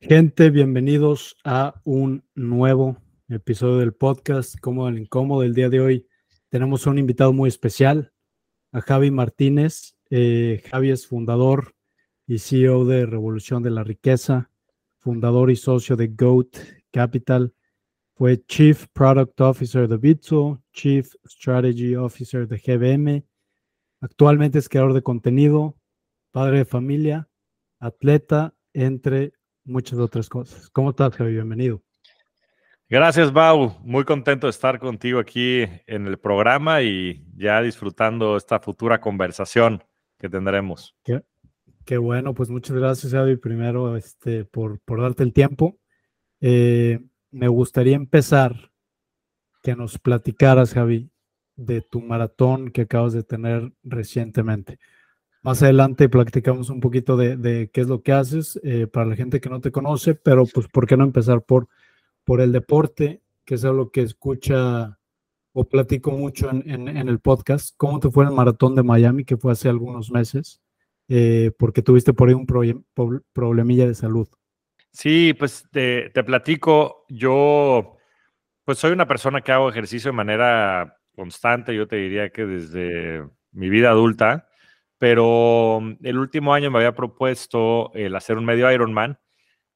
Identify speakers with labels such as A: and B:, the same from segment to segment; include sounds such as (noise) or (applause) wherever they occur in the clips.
A: Gente, bienvenidos a un nuevo episodio del podcast Cómodo el Incómodo. El día de hoy tenemos un invitado muy especial, a Javi Martínez. Eh, Javi es fundador y CEO de Revolución de la Riqueza, fundador y socio de GOAT Capital. Fue Chief Product Officer de Bitso, Chief Strategy Officer de GBM. Actualmente es creador de contenido, padre de familia, atleta, entre muchas otras cosas. ¿Cómo estás, Javi? Bienvenido.
B: Gracias, Bau. Muy contento de estar contigo aquí en el programa y ya disfrutando esta futura conversación que tendremos.
A: Qué, bueno, pues muchas gracias, Javi, primero este, por, por darte el tiempo. Eh, me gustaría empezar que nos platicaras, Javi, de tu maratón que acabas de tener recientemente. Más adelante platicamos un poquito de, qué es lo que haces eh, para la gente que no te conoce, pero pues ¿por qué no empezar por, por el deporte, que es algo que escucha o platico mucho en, el podcast? ¿Cómo te fue el maratón de Miami, que fue hace algunos meses? Eh, porque tuviste por ahí un problemilla de salud.
B: Sí, pues te platico. Yo, pues soy una persona que hago ejercicio de manera constante, yo te diría que desde mi vida adulta pero mm, el último año me había propuesto el hacer un medio Ironman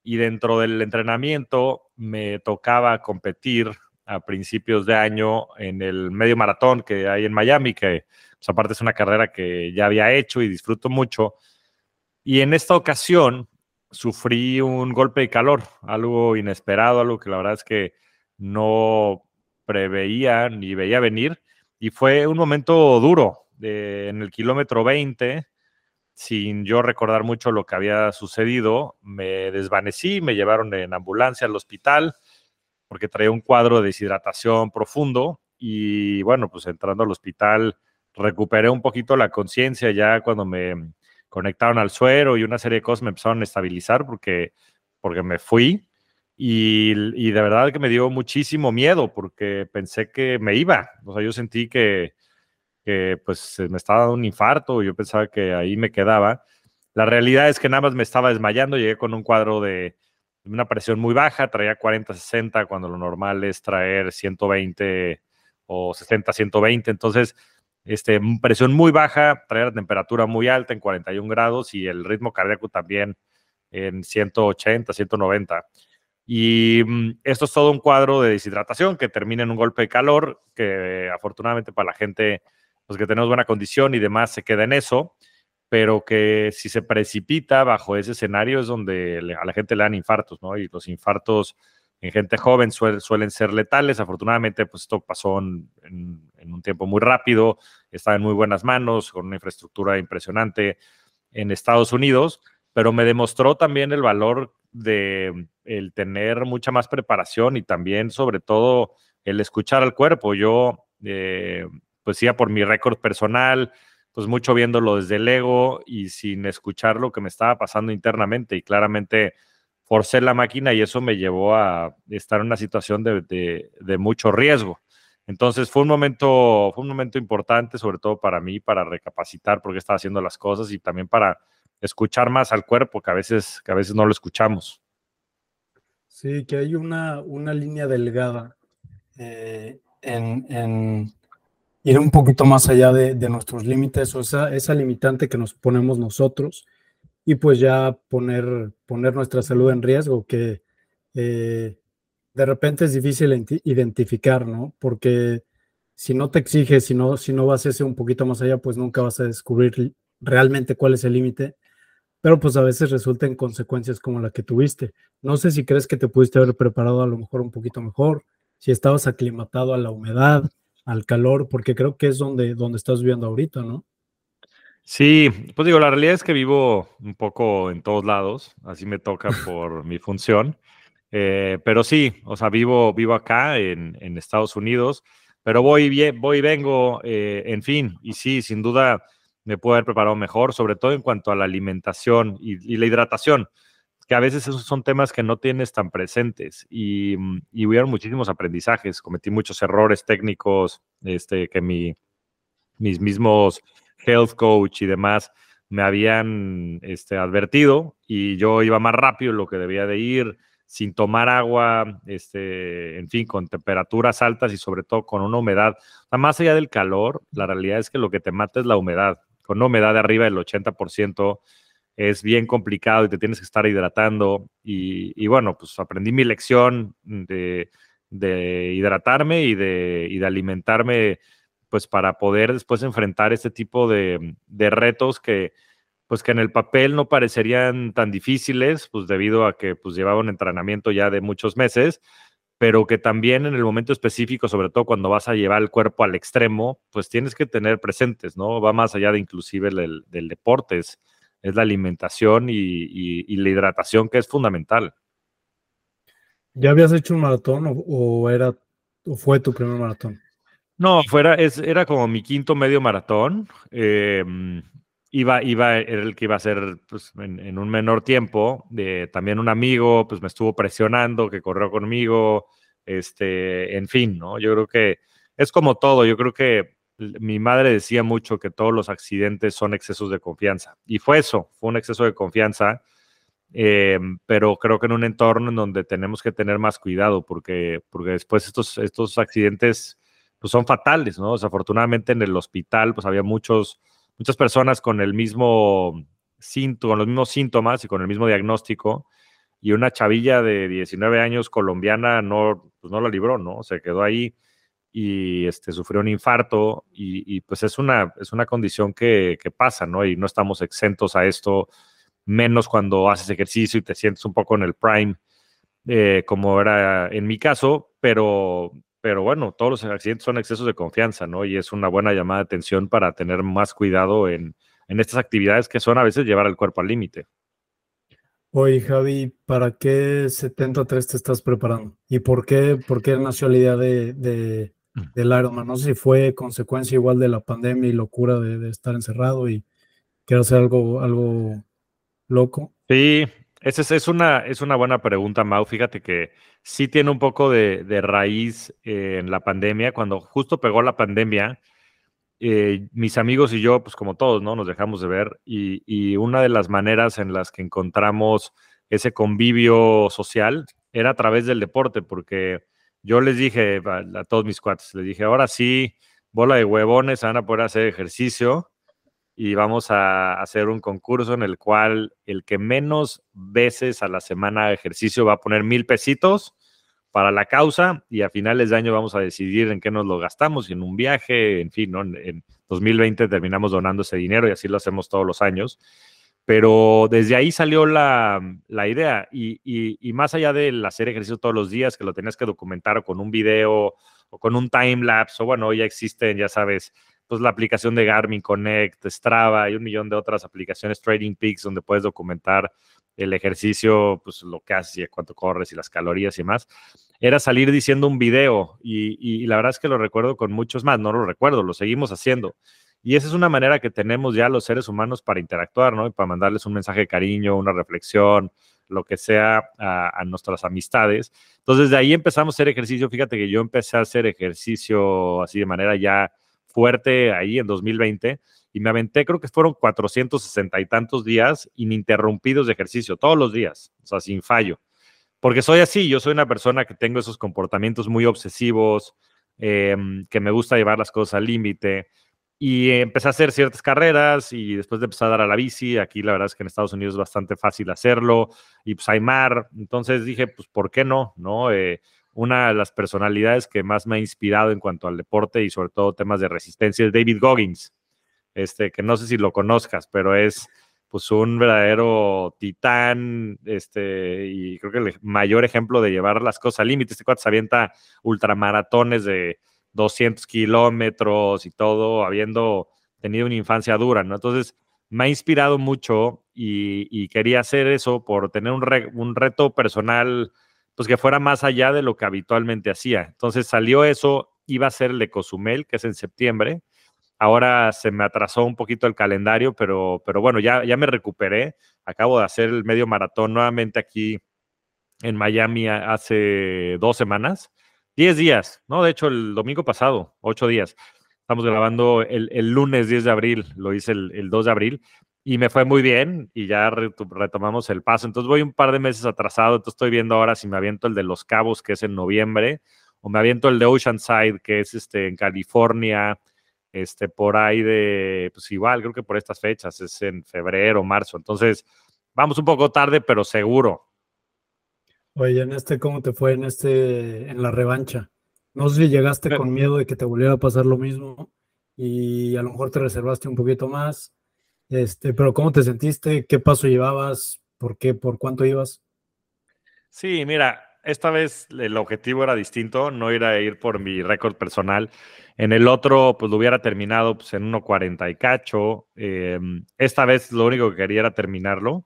B: y dentro del entrenamiento me tocaba competir a principios de año en el medio maratón que hay en Miami, que pues, aparte es una carrera que ya había hecho y disfruto mucho. Y en esta ocasión sufrí un golpe de calor, algo inesperado, algo que la verdad es que no preveía ni veía venir. Y fue un momento duro, en el kilómetro 20, sin yo recordar mucho lo que había sucedido, me desvanecí, me llevaron en ambulancia al hospital porque traía un cuadro de deshidratación profundo y bueno, pues entrando al hospital recuperé un poquito la conciencia ya cuando me conectaron al suero y una serie de cosas me empezaron a estabilizar porque, porque me fui y, y de verdad que me dio muchísimo miedo porque pensé que me iba, o sea, yo sentí que, que pues me estaba dando un infarto, yo pensaba que ahí me quedaba. La realidad es que nada más me estaba desmayando, llegué con un cuadro de una presión muy baja, traía 40-60 cuando lo normal es traer 120 o 60-120, entonces este, presión muy baja, traía la temperatura muy alta en 41 grados y el ritmo cardíaco también en 180, 190. Y mm, esto es todo un cuadro de deshidratación que termina en un golpe de calor, que afortunadamente para la gente pues que tenemos buena condición y demás, se queda en eso, pero que si se precipita bajo ese escenario es donde a la gente le dan infartos, ¿no? Y los infartos en gente joven suelen ser letales. Afortunadamente, pues esto pasó en, un tiempo muy rápido, está en muy buenas manos, con una infraestructura impresionante en Estados Unidos, pero me demostró también el valor de el tener mucha más preparación y también, sobre todo, el escuchar al cuerpo. Yo eh, pues por mi récord personal, pues mucho viéndolo desde el ego y sin escuchar lo que me estaba pasando internamente y claramente forcé la máquina y eso me llevó a estar en una situación de, mucho riesgo. Entonces fue un momento, fue un momento importante, sobre todo para mí, para recapacitar por qué estaba haciendo las cosas y también para escuchar más al cuerpo, que a veces, que a veces no lo escuchamos.
A: Sí, que hay una, una línea delgada eh, en, ir un poquito más allá de, nuestros límites o esa, limitante que nos ponemos nosotros y pues ya poner, poner nuestra salud en riesgo, que eh, de repente es difícil identificar, ¿no? Porque si no te exiges, si no, si no vas ese un poquito más allá, pues nunca vas a descubrir realmente cuál es el límite, pero pues a veces resulta en consecuencias como la que tuviste. No sé si crees que te pudiste haber preparado a lo mejor un poquito mejor, si estabas aclimatado a la humedad, al calor, porque creo que es donde, donde estás viviendo ahorita, ¿no?
B: Sí, pues digo, la realidad es que vivo un poco en todos lados, así me toca (laughs) por mi función, eh, pero sí, o sea, vivo, vivo acá en, Estados Unidos, pero voy, voy y vengo, eh, en fin, y sí, sin duda me puedo haber preparado mejor, sobre todo en cuanto a la alimentación y la hidratación que a veces esos son temas que no tienes tan presentes y, mm, y hubieron muchísimos aprendizajes, cometí muchos errores técnicos, este, que mi, mis mismos health coach y demás me habían este, advertido y yo iba más rápido lo que debía de ir, sin tomar agua, este, en fin, con temperaturas altas y sobre todo con una humedad. más allá del calor, la realidad es que lo que te mata es la humedad. Con una humedad de arriba del 80% es bien complicado y te tienes que estar hidratando. Y, bueno, pues aprendí mi lección de, hidratarme y de, y de alimentarme pues para poder después enfrentar este tipo de, retos que pues que en el papel no parecerían tan difíciles, pues debido a que pues llevaba un entrenamiento ya de muchos meses, pero que también en el momento específico, sobre todo cuando vas a llevar el cuerpo al extremo, pues tienes que tener presentes, ¿no? Va más allá de inclusive del, deporte, es, la alimentación y, la hidratación que es fundamental.
A: ¿Ya habías hecho un maratón o, era o fue tu primer maratón?
B: No, fuera, es, era como mi quinto medio maratón. Em, iba, iba, era el que iba a ser pues, en, un menor tiempo. También un amigo, pues me estuvo presionando, que corrió conmigo. Este, en fin, ¿no? Yo creo que es como todo. Yo creo que mi madre decía mucho que todos los accidentes son excesos de confianza. Y fue eso, fue un exceso de confianza. Em, pero creo que en un entorno en donde tenemos que tener más cuidado, porque, porque después estos, estos accidentes pues son fatales, ¿no? Desafortunadamente en el hospital pues había muchos, muchas personas con el mismo síntoma, los mismos síntomas y con el mismo diagnóstico y una chavilla de 19 años colombiana no, pues no la libró, ¿no? Se quedó ahí y este, sufrió un infarto y, pues es una, es una condición que, que, pasa, ¿no? Y no estamos exentos a esto, menos cuando haces ejercicio y te sientes un poco en el prime, eh, como era en mi caso, pero pero bueno, todos los accidentes son excesos de confianza, ¿no? Y es una buena llamada de atención para tener más cuidado en, estas actividades que son a veces llevar el cuerpo al límite.
A: Oye, Javi, ¿para qué 73 te estás preparando? ¿Y por qué, por qué nació la de. Del Ironman? No sé si fue consecuencia igual de la pandemia y locura de, de estar encerrado y quiero hacer algo, algo loco.
B: Sí, esa es, una, es una buena pregunta, Mau. Fíjate que sí tiene un poco de, raíz en la pandemia. Cuando justo pegó la pandemia, eh, mis amigos y yo, pues como todos, ¿no? Nos dejamos de ver y, una de las maneras en las que encontramos ese convivio social era a través del deporte, porque yo les dije a, a todos mis cuates, les dije, ahora sí, bola de huevones, van a poder hacer ejercicio y vamos a hacer un concurso en el cual el que menos veces a la semana de ejercicio va a poner mil pesitos para la causa y a finales de año vamos a decidir en qué nos lo gastamos, en un viaje, en fin, ¿no? en, 2020 terminamos donando ese dinero y así lo hacemos todos los años. Pero desde ahí salió la, idea y, más allá del hacer ejercicio todos los días, que lo tenías que documentar con un video o con un time lapse, o bueno, ya existen, ya sabes, pues la aplicación de Garmin Connect, Strava y un millón de otras aplicaciones, Trading Peaks, donde puedes documentar el ejercicio, pues lo que haces y cuánto corres y las calorías y más, era salir diciendo un video y, la verdad es que lo recuerdo con muchos más, no lo recuerdo, lo seguimos haciendo. Y esa es una manera que tenemos ya los seres humanos para interactuar, ¿no? Y para mandarles un mensaje de cariño, una reflexión, lo que sea a, nuestras amistades. Entonces, de ahí empezamos a hacer ejercicio. Fíjate que yo empecé a hacer ejercicio así de manera ya fuerte ahí en 2020 y me aventé, creo que fueron 460 y tantos días ininterrumpidos de ejercicio, todos los días, o sea, sin fallo. Porque soy así, yo soy una persona que tengo esos comportamientos muy obsesivos, em, que me gusta llevar las cosas al límite. Y empecé a hacer ciertas carreras y después de empezar a dar a la bici, aquí la verdad es que en Estados Unidos es bastante fácil hacerlo y pues hay mar. Entonces dije, pues, ¿por qué no? ¿No? Eh, una de las personalidades que más me ha inspirado en cuanto al deporte y sobre todo temas de resistencia es David Goggins, este, que no sé si lo conozcas, pero es pues un verdadero titán, este, y creo que el mayor ejemplo de llevar las cosas al límite. Este cuate se avienta ultramaratones de 200 kilómetros y todo, habiendo tenido una infancia dura, ¿no? Entonces, me ha inspirado mucho y, quería hacer eso por tener un, reto personal pues que fuera más allá de lo que habitualmente hacía. Entonces salió eso, iba a ser el de Cozumel, que es en septiembre. Ahora se me atrasó un poquito el calendario, pero, pero bueno, ya, ya me recuperé. Acabo de hacer el medio maratón nuevamente aquí en Miami hace dos semanas. Diez días, ¿no? De hecho, el domingo pasado, ocho días. Estamos grabando el, lunes 10 de abril, lo hice el, el 2 de abril. y me fue muy bien y ya retomamos el paso. Entonces voy un par de meses atrasado, entonces estoy viendo ahora si me aviento el de Los Cabos, que es en noviembre, o me aviento el de Oceanside, que es este, en California, este, por ahí de, pues igual, creo que por estas fechas, es en febrero, marzo. Entonces, vamos un poco tarde, pero seguro.
A: Oye, en este, ¿cómo te fue en este, en la revancha? No sé si llegaste con miedo de que te volviera a pasar lo mismo y a lo mejor te reservaste un poquito más. Este, pero ¿cómo te sentiste? ¿Qué paso llevabas? ¿Por qué? ¿Por cuánto ibas?
B: Sí, mira, esta vez el objetivo era distinto, no ir a ir por mi récord personal. En el otro, pues lo hubiera terminado pues, en 1.40 y cacho. Em, esta vez lo único que quería era terminarlo.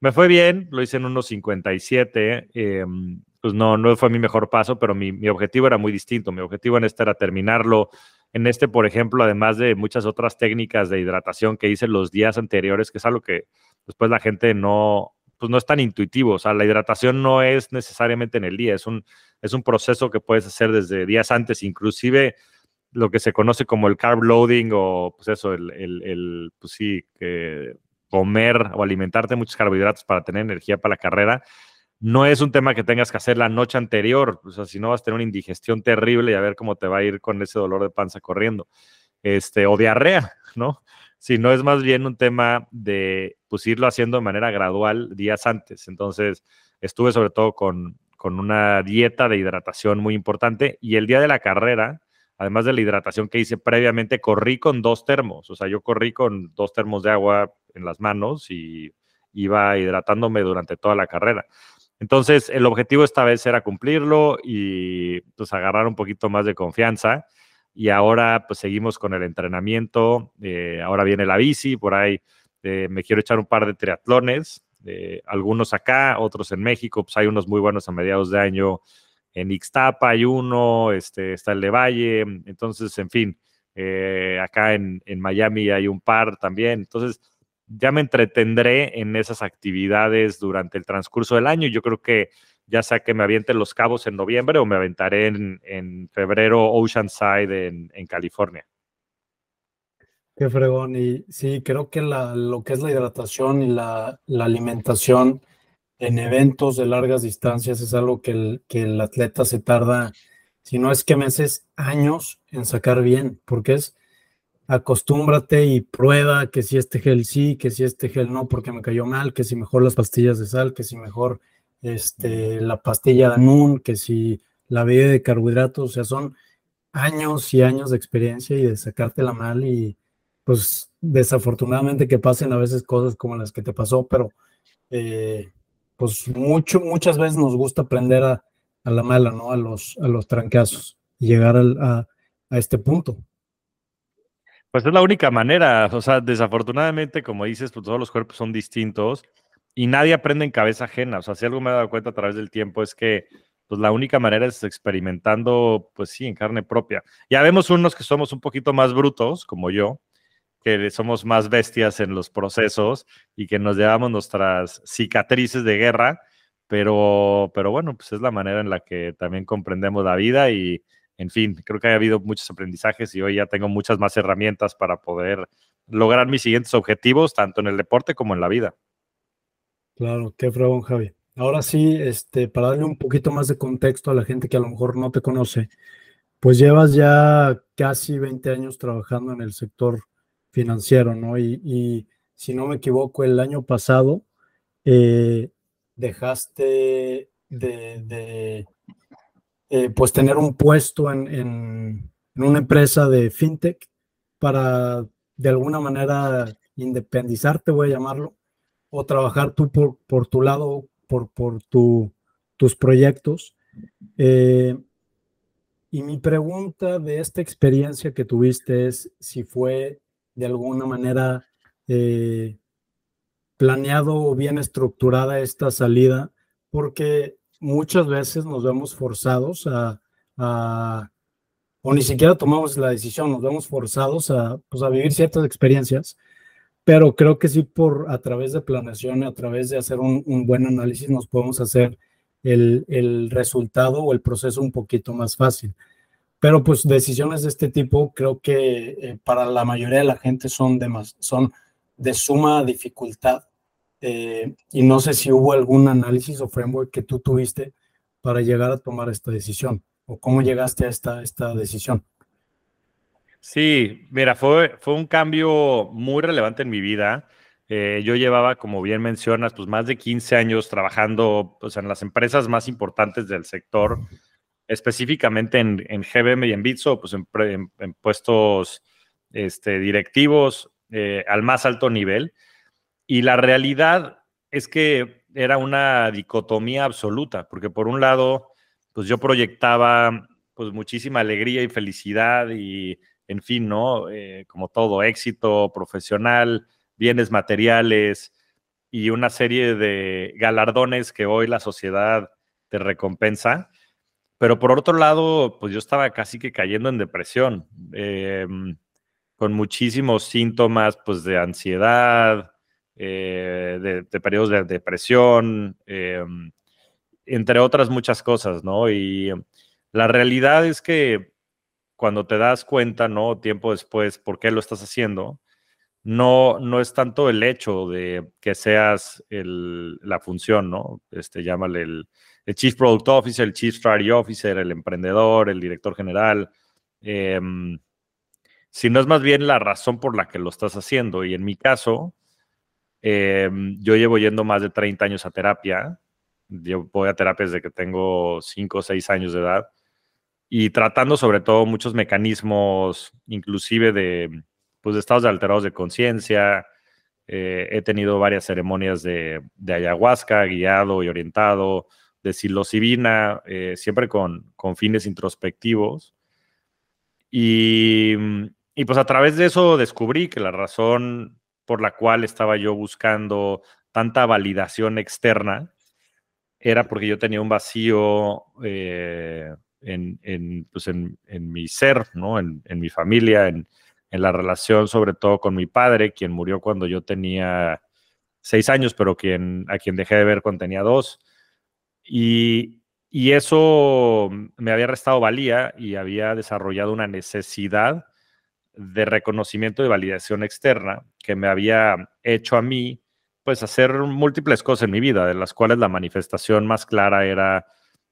B: Me fue bien, lo hice en 1.57. Em, pues no, no fue mi mejor paso, pero mi, mi, objetivo era muy distinto. Mi objetivo en este era terminarlo en este, por ejemplo, además de muchas otras técnicas de hidratación que hice los días anteriores, que es algo que después la gente no, pues no es tan intuitivo. O sea, la hidratación no es necesariamente en el día, es un, es un proceso que puedes hacer desde días antes, inclusive lo que se conoce como el carb loading o pues eso, el, el pues sí, que comer o alimentarte muchos carbohidratos para tener energía para la carrera no es un tema que tengas que hacer la noche anterior, o sea, si no vas a tener una indigestión terrible y a ver cómo te va a ir con ese dolor de panza corriendo, este, o diarrea, ¿no? Si no es más bien un tema de, pues, irlo haciendo de manera gradual días antes. Entonces, estuve sobre todo con, con una dieta de hidratación muy importante y el día de la carrera, además de la hidratación que hice previamente, corrí con dos termos, o sea, yo corrí con dos termos de agua en las manos y iba hidratándome durante toda la carrera. Entonces, el objetivo esta vez era cumplirlo y pues agarrar un poquito más de confianza. Y ahora pues seguimos con el entrenamiento. Eh, ahora viene la bici, por ahí eh, me quiero echar un par de triatlones, eh, algunos acá, otros en México, pues hay unos muy buenos a mediados de año. En Ixtapa hay uno, este, está el de Valle, entonces, en fin, acá en, en Miami hay un par también. Entonces, ya me entretendré en esas actividades durante el transcurso del año. Yo creo que ya sea que me aviente Los Cabos en noviembre o me aventaré en, febrero Oceanside en, en, California.
A: Qué fregón. Y sí, creo que lo que es la hidratación y la, alimentación en eventos de largas distancias es algo que el, que el atleta se tarda, si no es que meses, años en sacar bien, porque es acostúmbrate y prueba que si este gel sí, que si este gel no, porque me cayó mal, que si mejor las pastillas de sal, que si mejor este, la pastilla de Anun, que si la bebida de carbohidratos, o sea, son años y años de experiencia y de sacártela mal y pues desafortunadamente que pasen a veces cosas como las que te pasó, pero eh, pues mucho, muchas veces nos gusta aprender a, la mala, ¿no? A los, a los trancazos y llegar a, a este punto.
B: Pues es la única manera, o sea, desafortunadamente, como dices, pues todos los cuerpos son distintos y nadie aprende en cabeza ajena. O sea, si algo me he dado cuenta a través del tiempo es que pues la única manera es experimentando, pues sí, en carne propia. Ya vemos unos que somos un poquito más brutos, como yo, que somos más bestias en los procesos y que nos llevamos nuestras cicatrices de guerra, pero, pero bueno, pues es la manera en la que también comprendemos la vida y, en fin, creo que ha habido muchos aprendizajes y hoy ya tengo muchas más herramientas para poder lograr mis siguientes objetivos, tanto en el deporte como en la vida.
A: Claro, qué fregón, Javi. Ahora sí, este, para darle un poquito más de contexto a la gente que a lo mejor no te conoce, pues llevas ya casi 20 años trabajando en el sector financiero, ¿no? Y, si no me equivoco, el año pasado eh, dejaste de, eh, pues tener un puesto en, una empresa de fintech para de alguna manera independizarte, voy a llamarlo, o trabajar tú por, tu lado, por, por tus proyectos. Eh, y mi pregunta de esta experiencia que tuviste es si fue de alguna manera eh, planeado o bien estructurada esta salida, porque muchas veces nos vemos forzados a, o ni siquiera tomamos la decisión, nos vemos forzados a, pues, a vivir ciertas experiencias, pero creo que sí por a través de planeación y a través de hacer un, buen análisis nos podemos hacer el, el, resultado o el proceso un poquito más fácil. Pero pues decisiones de este tipo creo que eh, para la mayoría de la gente son, de son de suma dificultad. Eh, y no sé si hubo algún análisis o framework que tú tuviste para llegar a tomar esta decisión o cómo llegaste a esta, esta decisión.
B: Sí, mira, fue, fue un cambio muy relevante en mi vida. Eh, yo llevaba, como bien mencionas, pues más de 15 años trabajando pues, en las empresas más importantes del sector, específicamente en, en GBM y en Bitso, pues en, puestos este, directivos eh, al más alto nivel. Y la realidad es que era una dicotomía absoluta, porque por un lado, pues yo proyectaba pues muchísima alegría y felicidad y en fin, ¿no? Eh, como todo, éxito profesional, bienes materiales y una serie de galardones que hoy la sociedad te recompensa. Pero por otro lado, pues yo estaba casi que cayendo en depresión, em, con muchísimos síntomas pues de ansiedad, eh, de, periodos de depresión, em, entre otras muchas cosas, ¿no? Y la realidad es que cuando te das cuenta, ¿no? Tiempo después, por qué lo estás haciendo, no, no es tanto el hecho de que seas el, la función, ¿no? Este, llámale el, Chief Product Officer, el Chief Strategy Officer, el emprendedor, el director general, em, sino es más bien la razón por la que lo estás haciendo. Y en mi caso, em, yo llevo yendo más de 30 años a terapia. Yo voy a terapia desde que tengo 5 o 6 años de edad y tratando sobre todo muchos mecanismos, inclusive de, pues, estados de alterados de conciencia. Eh, he tenido varias ceremonias de, ayahuasca, guiado y orientado, de psilocibina, eh, siempre con, con, fines introspectivos. Y, y pues a través de eso descubrí que la razón por la cual estaba yo buscando tanta validación externa era porque yo tenía un vacío eh, en, pues en, mi ser, ¿no? en, mi familia, en, la relación sobre todo con mi padre, quien murió cuando yo tenía seis años, pero quien, a quien dejé de ver cuando tenía dos. Y, y eso me había restado valía y había desarrollado una necesidad de reconocimiento y validación externa que me había hecho a mí, pues hacer múltiples cosas en mi vida, de las cuales la manifestación más clara era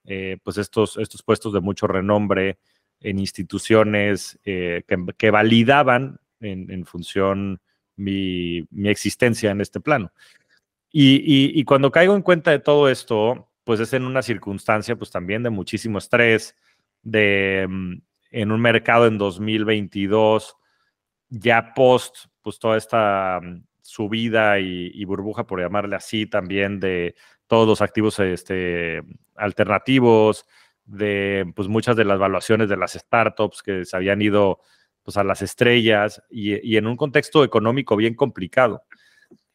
B: eh, pues estos, estos puestos de mucho renombre en instituciones eh, que, validaban en, función mi, existencia en este plano. Y, cuando caigo en cuenta de todo esto, pues es en una circunstancia pues también de muchísimo estrés, de mm, en un mercado en 2022, ya post, pues toda esta mm, subida y, y, burbuja, por llamarle así, también de todos los activos este, alternativos, de pues, muchas de las evaluaciones de las startups que se habían ido pues, a las estrellas y, en un contexto económico bien complicado.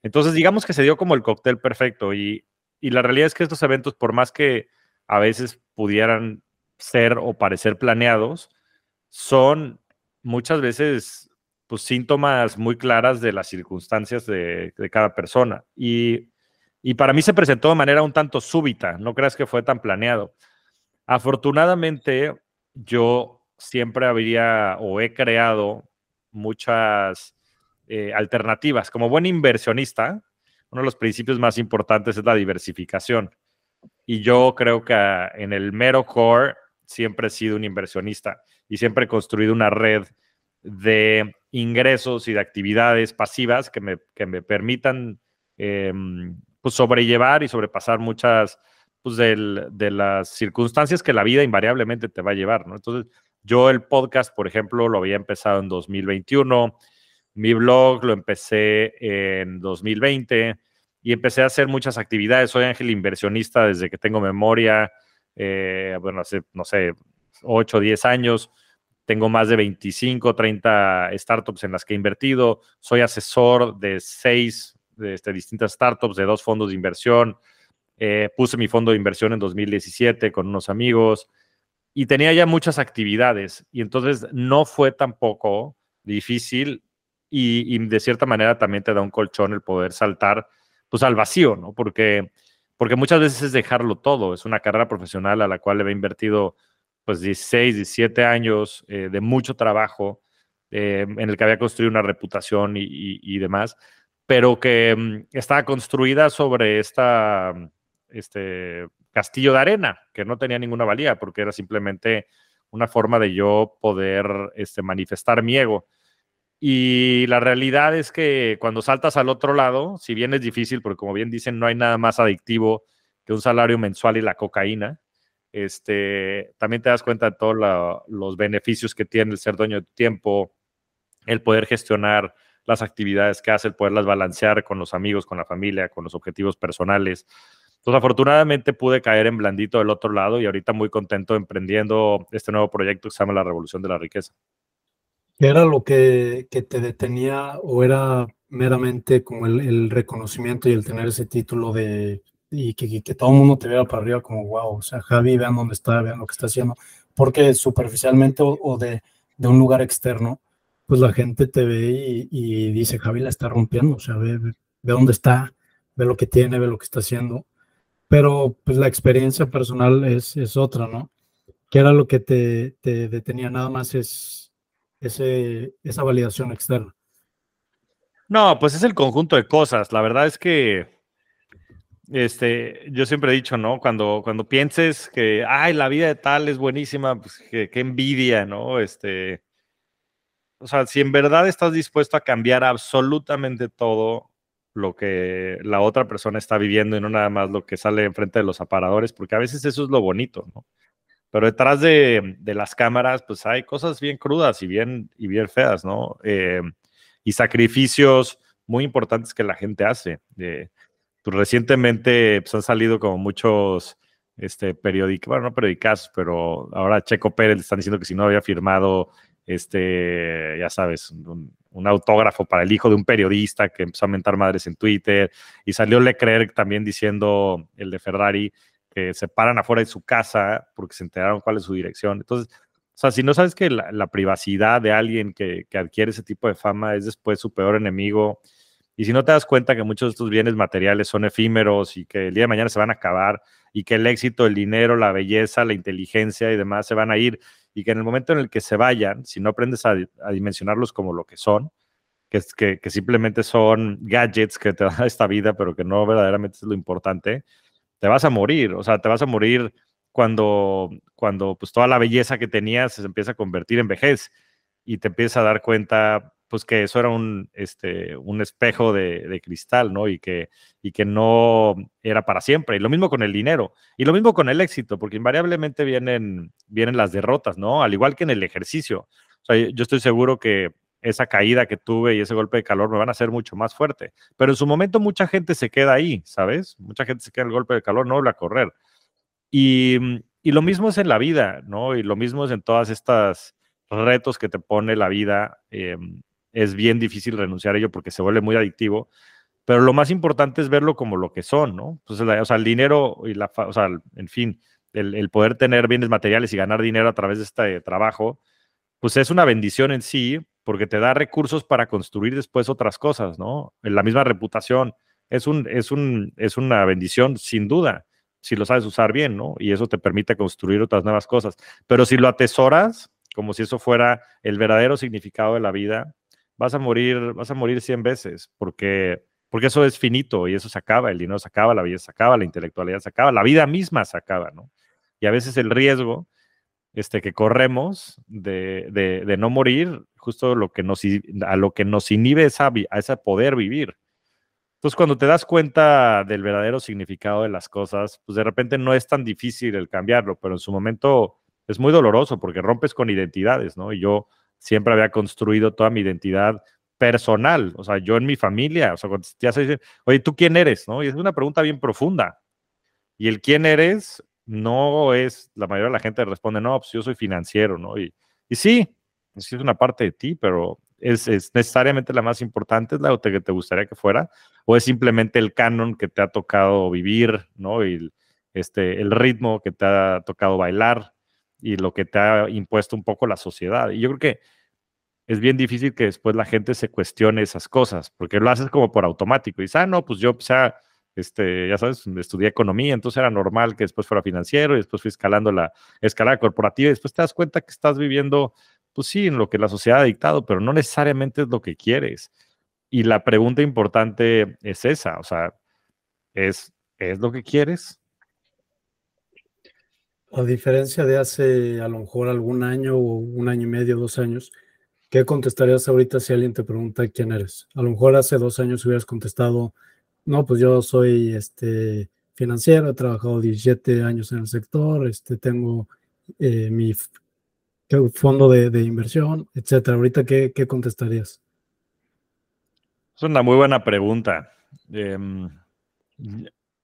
B: Entonces, digamos que se dio como el cóctel perfecto y, y la realidad es que estos eventos, por más que a veces pudieran ser o parecer planeados, son muchas veces pues, síntomas muy claras de las circunstancias de, cada persona. Y y para mí se presentó de manera un tanto súbita, no creas que fue tan planeado. Afortunadamente, yo siempre habría o he creado muchas eh, alternativas. Como buen inversionista, uno de los principios más importantes es la diversificación. Y yo creo que en el mero core siempre he sido un inversionista y siempre he construido una red de ingresos y de actividades pasivas que me, que me permitan em, pues, sobrellevar y sobrepasar muchas pues, de las circunstancias que la vida invariablemente te va a llevar, ¿no? Entonces, yo el podcast, por ejemplo, lo había empezado en 2021, mi blog lo empecé en 2020 y empecé a hacer muchas actividades. Soy ángel inversionista desde que tengo memoria, eh, bueno, hace, no sé, 8 o 10 años. Tengo más de 25, 30 startups en las que he invertido. Soy asesor de seis de este, distintas startups, de dos fondos de inversión. Eh, puse mi fondo de inversión en 2017 con unos amigos y tenía ya muchas actividades y entonces no fue tampoco difícil y, de cierta manera también te da un colchón el poder saltar pues al vacío, ¿no? Porque, porque muchas veces es dejarlo todo, es una carrera profesional a la cual le he invertido pues 16, 17 años eh, de mucho trabajo eh, en el que había construido una reputación y demás pero que mm, estaba construida sobre esta, este castillo de arena, que no tenía ninguna valía, porque era simplemente una forma de yo poder este, manifestar mi ego. Y la realidad es que cuando saltas al otro lado, si bien es difícil, porque como bien dicen, no hay nada más adictivo que un salario mensual y la cocaína, este, también te das cuenta de todos los beneficios que tiene el ser dueño de tiempo, el poder gestionar las actividades que hace, el poderlas balancear con los amigos, con la familia, con los objetivos personales. Entonces, afortunadamente pude caer en blandito del otro lado y ahorita muy contento emprendiendo este nuevo proyecto que se llama La Revolución de la Riqueza.
A: ¿Qué era lo que, te detenía o era meramente como el, reconocimiento y el tener ese título de y que, todo el mundo te viera para arriba como wow, o sea, Javi, vean dónde está, vean lo que está haciendo, porque superficialmente o, de, un lugar externo, pues la gente te ve y, dice, Javi la está rompiendo, o sea, ve, ve, dónde está, ve lo que tiene, ve lo que está haciendo, pero pues la experiencia personal es, es otra, ¿no? ¿Qué era lo que te, te detenía nada más es ese, esa validación externa?
B: No, pues es el conjunto de cosas. La verdad es que este, yo siempre he dicho, ¿no? Cuando, cuando pienses que, ay, la vida de tal es buenísima, pues qué envidia, ¿no? Este, o sea, si en verdad estás dispuesto a cambiar absolutamente todo lo que la otra persona está viviendo y no nada más lo que sale enfrente de los aparadores, porque a veces eso es lo bonito, ¿no? Pero detrás de, las cámaras, pues hay cosas bien crudas y bien, y bien feas, ¿no? Eh, y sacrificios muy importantes que la gente hace. Eh, pues recientemente pues, han salido como muchos este, periódicos, bueno, no periódicos, pero ahora Checo Pérez le están diciendo que si no había firmado, este, ya sabes, un, autógrafo para el hijo de un periodista que empezó a mentar madres en Twitter, y salió Leclerc también diciendo, el de Ferrari, que se paran afuera de su casa porque se enteraron cuál es su dirección. Entonces, o sea, si no sabes que la, privacidad de alguien que, que, adquiere ese tipo de fama es después su peor enemigo, y si no te das cuenta que muchos de estos bienes materiales son efímeros y que el día de mañana se van a acabar, y que el éxito, el dinero, la belleza, la inteligencia y demás se van a ir, y que en el momento en el que se vayan, si no aprendes a, dimensionarlos como lo que son, que, que, que simplemente son gadgets que te (laughs) da esta vida, pero que no verdaderamente es lo importante, te vas a morir, o sea, te vas a morir cuando, cuando pues toda la belleza que tenías se empieza a convertir en vejez y te empiezas a dar cuenta pues que eso era un, este, un espejo de, cristal, ¿no? Y que, y que no era para siempre. Y lo mismo con el dinero. Y lo mismo con el éxito, porque invariablemente vienen, vienen las derrotas, ¿no? Al igual que en el ejercicio. O sea, yo estoy seguro que esa caída que tuve y ese golpe de calor me van a hacer mucho más fuerte. Pero en su momento mucha gente se queda ahí, ¿sabes? Mucha gente se queda en el golpe de calor, no vuelve a correr. Y, y, lo mismo es en la vida, ¿no? Y lo mismo es en todas estas retos que te pone la vida. Em, es bien difícil renunciar a ello porque se vuelve muy adictivo. Pero lo más importante es verlo como lo que son, ¿no? Entonces, o sea, el dinero y la, o sea, en fin, el, el poder tener bienes materiales y ganar dinero a través de este trabajo, pues es una bendición en sí, porque te da recursos para construir después otras cosas, ¿no? La misma reputación es, un, es, un, es una bendición, sin duda, si lo sabes usar bien, ¿no? Y eso te permite construir otras nuevas cosas. Pero si lo atesoras, como si eso fuera el verdadero significado de la vida, vas a morir, vas a morir 100 veces, porque, porque eso es finito y eso se acaba, el dinero se acaba, la vida se acaba, la intelectualidad se acaba, la vida misma se acaba, ¿no? Y a veces el riesgo este, que corremos de, de, no morir, justo lo que nos, a lo que nos inhibe esa, a ese poder vivir. Entonces, cuando te das cuenta del verdadero significado de las cosas, pues de repente no es tan difícil el cambiarlo, pero en su momento es muy doloroso porque rompes con identidades, ¿no? Y yo siempre había construido toda mi identidad personal, o sea, yo en mi familia, o sea, cuando ya se dice, oye, ¿tú quién eres? ¿no? Y es una pregunta bien profunda. Y el quién eres no es, la mayoría de la gente responde, no, pues yo soy financiero, ¿no? Y, y sí, es una parte de ti, pero es, necesariamente la más importante, es la que te gustaría que fuera, o es simplemente el canon que te ha tocado vivir, ¿no? Y este, el ritmo que te ha tocado bailar y lo que te ha impuesto un poco la sociedad. Y yo creo que es bien difícil que después la gente se cuestione esas cosas, porque lo haces como por automático. Y dices, ah, no, pues yo, o sea, este, ya sabes, estudié economía, entonces era normal que después fuera financiero y después fui escalando la escalada corporativa y después te das cuenta que estás viviendo, pues sí, en lo que la sociedad ha dictado, pero no necesariamente es lo que quieres. y la pregunta importante es esa, o sea, ¿es, ¿es lo que quieres?
A: A diferencia de hace a lo mejor algún año o un año y medio, dos años, ¿qué contestarías ahorita si alguien te pregunta quién eres? A lo mejor hace dos años hubieras contestado, no, pues yo soy este financiero, he trabajado 17 años en el sector, este, tengo eh, mi fondo de, inversión, etcétera. Ahorita, ¿qué, contestarías?
B: Es una muy buena pregunta. Em,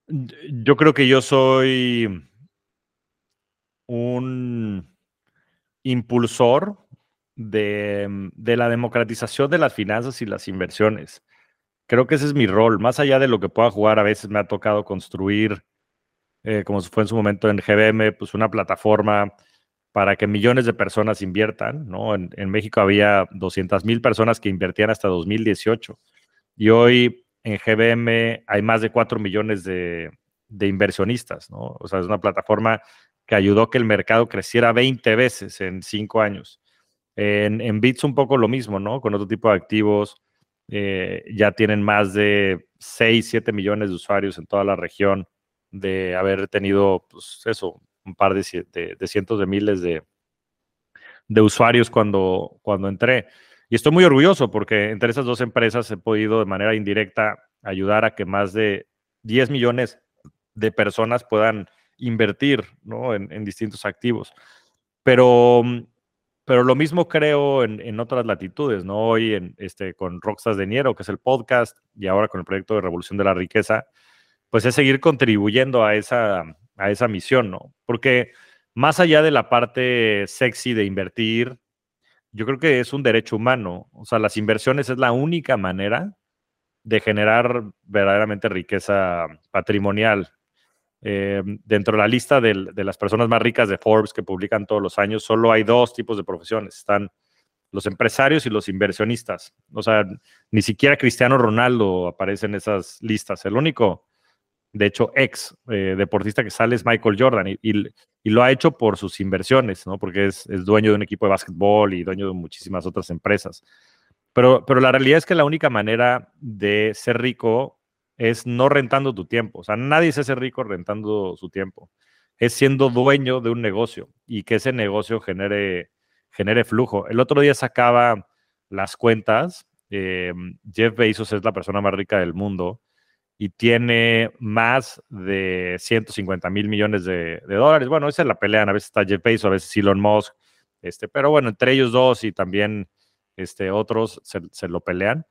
B: yo creo que yo soy un impulsor de, la democratización de las finanzas y las inversiones. Creo que ese es mi rol. Más allá de lo que pueda jugar, a veces me ha tocado construir, eh, como fue en su momento en GBM, pues una plataforma para que millones de personas inviertan. ¿no? En, México había 200 mil personas que invertían hasta 2018. Y hoy en GBM hay más de 4 millones de, de inversionistas. ¿no? O sea, es una plataforma que ayudó a que el mercado creciera 20 veces en 5 años. En, en Bits un poco lo mismo, ¿no? Con otro tipo de activos. Eh, ya tienen más de 6, 7 millones de usuarios en toda la región de haber tenido, pues eso, un par de, de, cientos de miles de, de usuarios cuando, cuando entré. Y estoy muy orgulloso porque entre esas dos empresas he podido de manera indirecta ayudar a que más de 10 millones de personas puedan invertir ¿no? en, distintos activos. Pero, pero lo mismo creo en, otras latitudes, ¿no? Hoy en, este, con Roxas de Niero, que es el podcast, y ahora con el proyecto de Revolución de la Riqueza, pues es seguir contribuyendo a esa, a esa misión, ¿no? Porque más allá de la parte sexy de invertir, yo creo que es un derecho humano. O sea, las inversiones es la única manera de generar verdaderamente riqueza patrimonial. Eh, dentro de la lista de, las personas más ricas de Forbes que publican todos los años, solo hay dos tipos de profesiones. Están los empresarios y los inversionistas. O sea, ni siquiera Cristiano Ronaldo aparece en esas listas. El único, de hecho, ex eh, deportista que sale es Michael Jordan y, lo ha hecho por sus inversiones, ¿no? Porque es, dueño de un equipo de básquetbol y dueño de muchísimas otras empresas. Pero, pero la realidad es que la única manera de ser rico es no rentando tu tiempo. O sea, nadie se hace rico rentando su tiempo. Es siendo dueño de un negocio y que ese negocio genere, genere flujo. El otro día sacaba las cuentas. Eh, Jeff Bezos es la persona más rica del mundo y tiene más de 150 mil millones de, dólares. Bueno, esa es la pelea. A veces está Jeff Bezos, a veces Elon Musk. Este, pero bueno, entre ellos dos y también este, otros se, se lo pelean.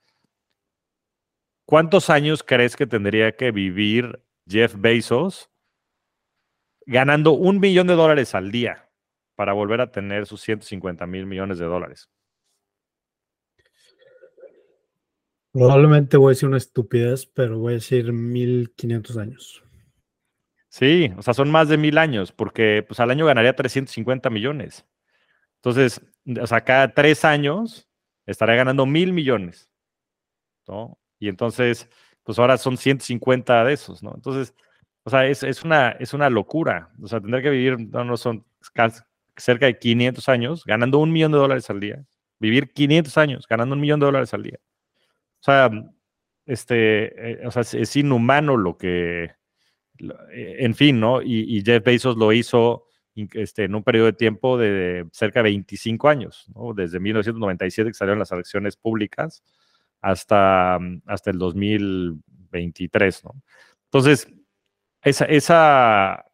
B: ¿Cuántos años crees que tendría que vivir Jeff Bezos ganando un millón de dólares al día para volver a tener sus 150 mil millones de dólares?
A: Probablemente voy a decir una estupidez, pero voy a decir 1500 años.
B: Sí, o sea, son más de mil años, porque pues al año ganaría 350 millones. Entonces, o sea, cada tres años estaría ganando mil millones. ¿no? Y entonces, pues ahora son 150 de esos, ¿no? Entonces, o sea, es, es una, es una locura. O sea, tendrá que vivir, no, no son cerca de 500 años ganando un millón de dólares al día. Vivir 500 años ganando un millón de dólares al día. O sea, este, eh, o sea, es, inhumano lo que, eh, en fin, ¿no? Y, Jeff Bezos lo hizo este, en un periodo de tiempo de cerca de 25 años, ¿no? Desde 1997 que salieron las elecciones públicas hasta, mm, hasta el 2023, ¿no? Entonces, esa, esa,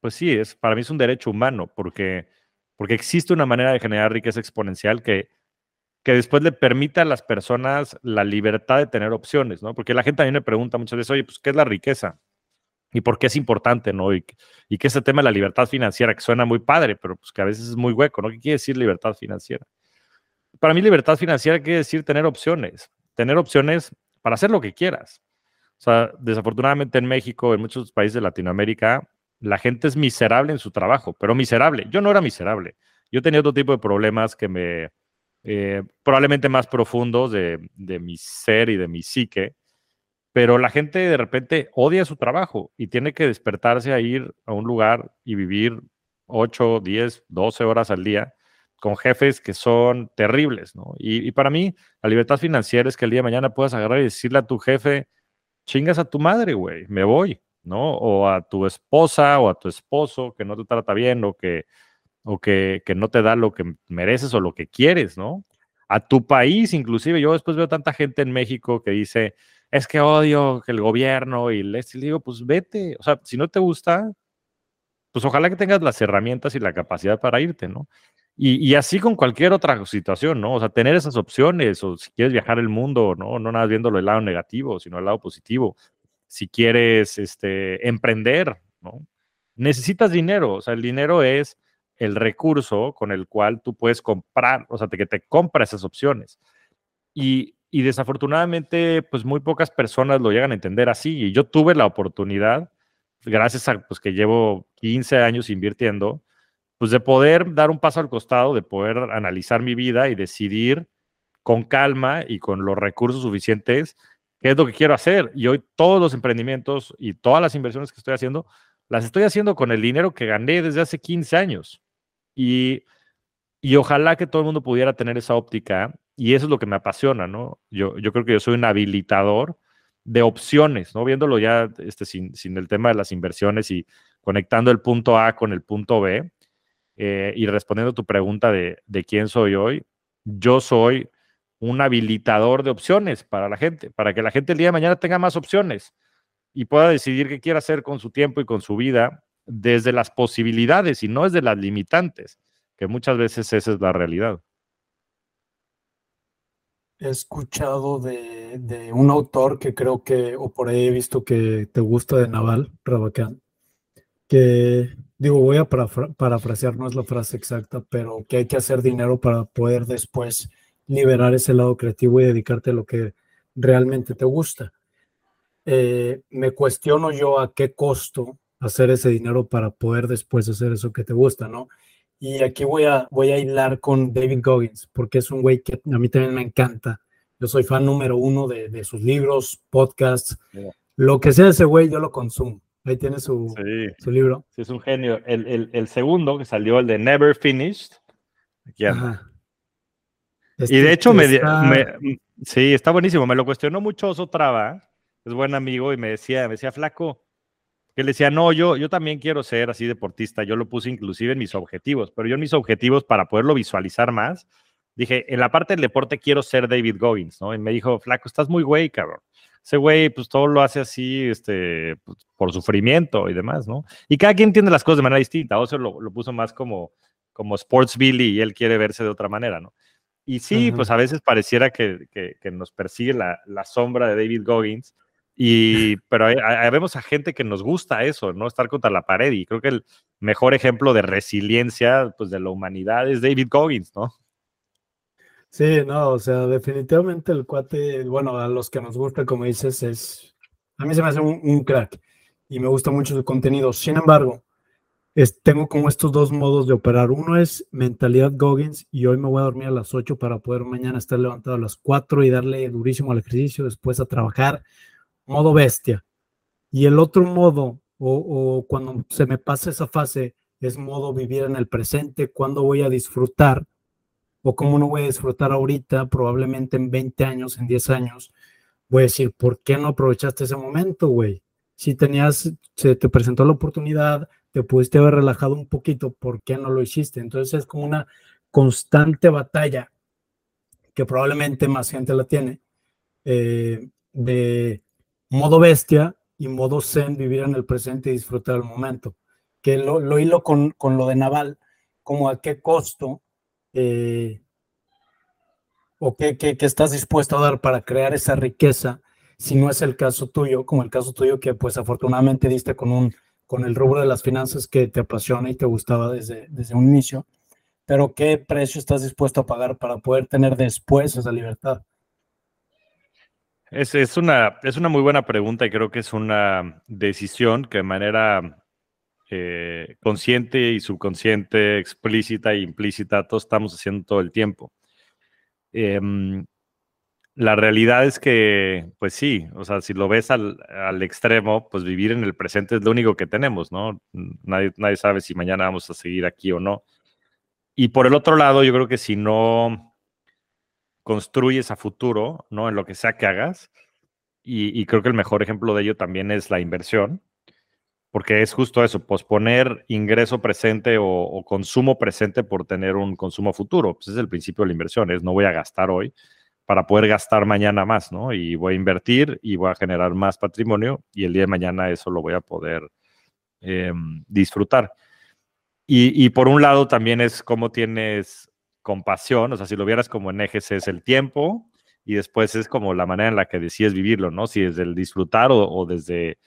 B: pues sí, es, para mí es un derecho humano, porque, porque existe una manera de generar riqueza exponencial que, que después le permita a las personas la libertad de tener opciones, ¿no? Porque la gente también me pregunta muchas veces, oye, pues, ¿qué es la riqueza? ¿Y por qué es importante, no? Y, y que ese tema de la libertad financiera, que suena muy padre, pero pues que a veces es muy hueco, ¿no? ¿Qué quiere decir libertad financiera? Para mí libertad financiera quiere decir tener opciones tener opciones para hacer lo que quieras. O sea, desafortunadamente en México, en muchos países de Latinoamérica, la gente es miserable en su trabajo, pero miserable. Yo no era miserable. Yo tenía otro tipo de problemas que me, eh, probablemente más profundos de, de, mi ser y de mi psique, pero la gente de repente odia su trabajo y tiene que despertarse a ir a un lugar y vivir 8, 10, 12 horas al día con jefes que son terribles, ¿no? Y, para mí, la libertad financiera es que el día de mañana puedas agarrar y decirle a tu jefe, chingas a tu madre, güey, me voy, ¿no? O a tu esposa o a tu esposo que no te trata bien o que, o que, que no te da lo que mereces o lo que quieres, ¿no? A tu país, inclusive, yo después veo tanta gente en México que dice, es que odio que el gobierno y le digo, pues vete, o sea, si no te gusta, pues ojalá que tengas las herramientas y la capacidad para irte, ¿no? Y, así con cualquier otra situación, ¿no? O sea, tener esas opciones, o si quieres viajar el mundo, ¿no? No nada viéndolo el lado negativo, sino el lado positivo. Si quieres este, emprender, ¿no? Necesitas dinero, o sea, el dinero es el recurso con el cual tú puedes comprar, o sea, que te compra esas opciones. Y, y desafortunadamente, pues muy pocas personas lo llegan a entender así. Y yo tuve la oportunidad, gracias a pues, que llevo 15 años invirtiendo, pues de poder dar un paso al costado, de poder analizar mi vida y decidir con calma y con los recursos suficientes qué es lo que quiero hacer. Y hoy todos los emprendimientos y todas las inversiones que estoy haciendo, las estoy haciendo con el dinero que gané desde hace 15 años. Y, y ojalá que todo el mundo pudiera tener esa óptica. Y eso es lo que me apasiona, ¿no? Yo, yo creo que yo soy un habilitador de opciones, ¿no? Viéndolo ya este, sin, sin el tema de las inversiones y conectando el punto A con el punto B eh, y respondiendo a tu pregunta de, quién soy hoy, yo soy un habilitador de opciones para la gente, para que la gente el día de mañana tenga más opciones y pueda decidir qué quiere hacer con su tiempo y con su vida desde las posibilidades y no desde las limitantes, que muchas veces esa es la realidad.
A: He escuchado de, de un autor que creo que, o por ahí he visto que te gusta de Naval, Rabacán, que digo, voy a parafrasear, no es la frase exacta, pero que hay que hacer dinero para poder después liberar ese lado creativo y dedicarte a lo que realmente te gusta. Eh, me cuestiono yo a qué costo hacer ese dinero para poder después hacer eso que te gusta, ¿no? Y aquí voy a, voy a hilar con David Goggins, porque es un güey que a mí también me encanta. Yo soy fan número uno de, de sus libros, podcasts, lo que sea ese güey, yo lo consumo. Ahí tiene su, su libro.
B: Sí, es un genio. El, el, segundo que salió, el de Never Finished. Aquí y de este, hecho, me, sí, está buenísimo. Me lo cuestionó mucho Traba, es buen amigo, y me decía, me decía, flaco, que le decía, no, yo, yo también quiero ser así deportista. Yo lo puse inclusive en mis objetivos, pero yo en mis objetivos, para poderlo visualizar más, dije, en la parte del deporte quiero ser David Goggins, ¿no? Y me dijo, flaco, estás muy güey, cabrón ese güey, pues todo lo hace así, este, pues, por sufrimiento y demás, ¿no? Y cada quien entiende las cosas de manera distinta. O lo, lo puso más como, como Sports Billy y él quiere verse de otra manera, ¿no? Y sí, pues a veces pareciera que, que, nos persigue la, la, sombra de David Goggins, y, (laughs) pero vemos a gente que nos gusta eso, ¿no? Estar contra la pared. Y creo que el mejor ejemplo de resiliencia pues, de la humanidad es David Goggins, ¿no?
A: Sí, no, o sea, definitivamente el cuate, bueno, a los que nos gusta, como dices, es, a mí se me hace un, crack y me gusta mucho su contenido. Sin embargo, tengo como estos dos modos de operar. Uno es mentalidad Goggins y hoy me voy a dormir a las 8 para poder mañana estar levantado a las 4 y darle durísimo al ejercicio, después a trabajar, modo bestia. Y el otro modo, o, o cuando se me pasa esa fase, es modo vivir en el presente, cuando voy a disfrutar o cómo no voy a disfrutar ahorita, probablemente en 20 años, en 10 años, voy a decir, ¿por qué no aprovechaste ese momento, güey? Si tenías, se te presentó la oportunidad, te pudiste haber relajado un poquito, ¿por qué no lo hiciste? Entonces es como una constante batalla que probablemente más gente la tiene, eh, de modo bestia y modo zen, vivir en el presente y disfrutar el momento. Que lo, lo hilo con, con lo de Naval, como a qué costo eh, o qué, estás dispuesto a dar para crear esa riqueza, si no es el caso tuyo, como el caso tuyo que pues afortunadamente diste con, un, con el rubro de las finanzas que te apasiona y te gustaba desde, desde un inicio, pero qué precio estás dispuesto a pagar para poder tener después esa libertad.
B: Es, es, una, es una muy buena pregunta y creo que es una decisión que de manera eh, consciente y subconsciente, explícita e implícita, todos estamos haciendo todo el tiempo. Em, la realidad es que, pues sí, o sea, si lo ves al, extremo, pues vivir en el presente es lo único que tenemos, ¿no? Nadie, nadie sabe si mañana vamos a seguir aquí o no. y por el otro lado, yo creo que si no construyes a futuro, ¿no? En lo que sea que hagas, y, creo que el mejor ejemplo de ello también es la inversión, porque es justo eso, posponer ingreso presente o, consumo presente por tener un consumo futuro. Pues es el principio de la inversión, es no voy a gastar hoy para poder gastar mañana más, ¿no? Y voy a invertir y voy a generar más patrimonio y el día de mañana eso lo voy a poder em, disfrutar. Y, por un lado también es cómo tienes compasión, o sea, si lo vieras como en ejes es el tiempo, y después es como la manera en la que decides vivirlo, ¿no? Si desde el disfrutar o, desde,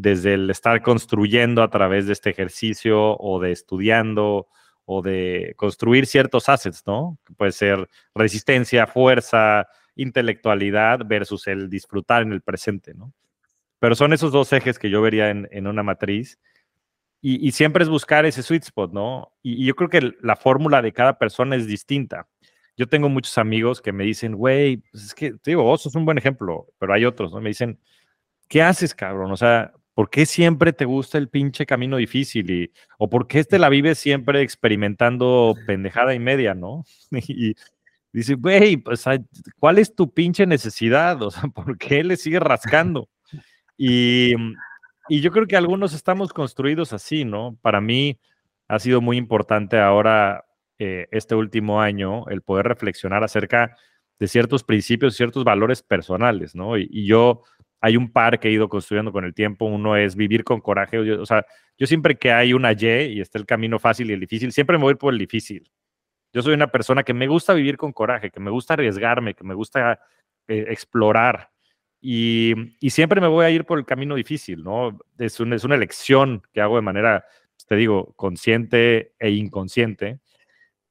B: desde el estar construyendo a través de este ejercicio o de estudiando o de construir ciertos assets, ¿no? Puede ser resistencia, fuerza, intelectualidad versus el disfrutar en el presente, ¿no? Pero son esos dos ejes que yo vería en, una matriz. Y, siempre es buscar ese sweet spot, ¿no? y yo creo que la fórmula de cada persona es distinta yo tengo muchos amigos que me dicen, güey, pues es que, te digo, vos sos un buen ejemplo, pero hay otros, ¿no? Me dicen, ¿qué haces, cabrón? O sea, ¿por qué siempre te gusta el pinche camino difícil? Y, ¿O por qué te la vives siempre experimentando pendejada y media, ¿no? (laughs) Y dice, güey, pues, ¿cuál es tu pinche necesidad? O sea, (laughs) ¿por qué le sigues rascando? Y, y yo creo que algunos estamos construidos así, ¿no? Para mí ha sido muy importante ahora eh, este último año el poder reflexionar acerca de ciertos principios, ciertos valores personales, ¿no? Y, yo, hay un par que he ido construyendo con el tiempo. Uno es vivir con coraje. o sea, yo siempre que hay una Y y está el camino fácil y el difícil, siempre me voy por el difícil. Yo soy una persona que me gusta vivir con coraje, que me gusta arriesgarme, que me gusta eh, explorar. Y, siempre me voy a ir por el camino difícil, ¿no? Es, es una elección que hago de manera, te digo, consciente e inconsciente.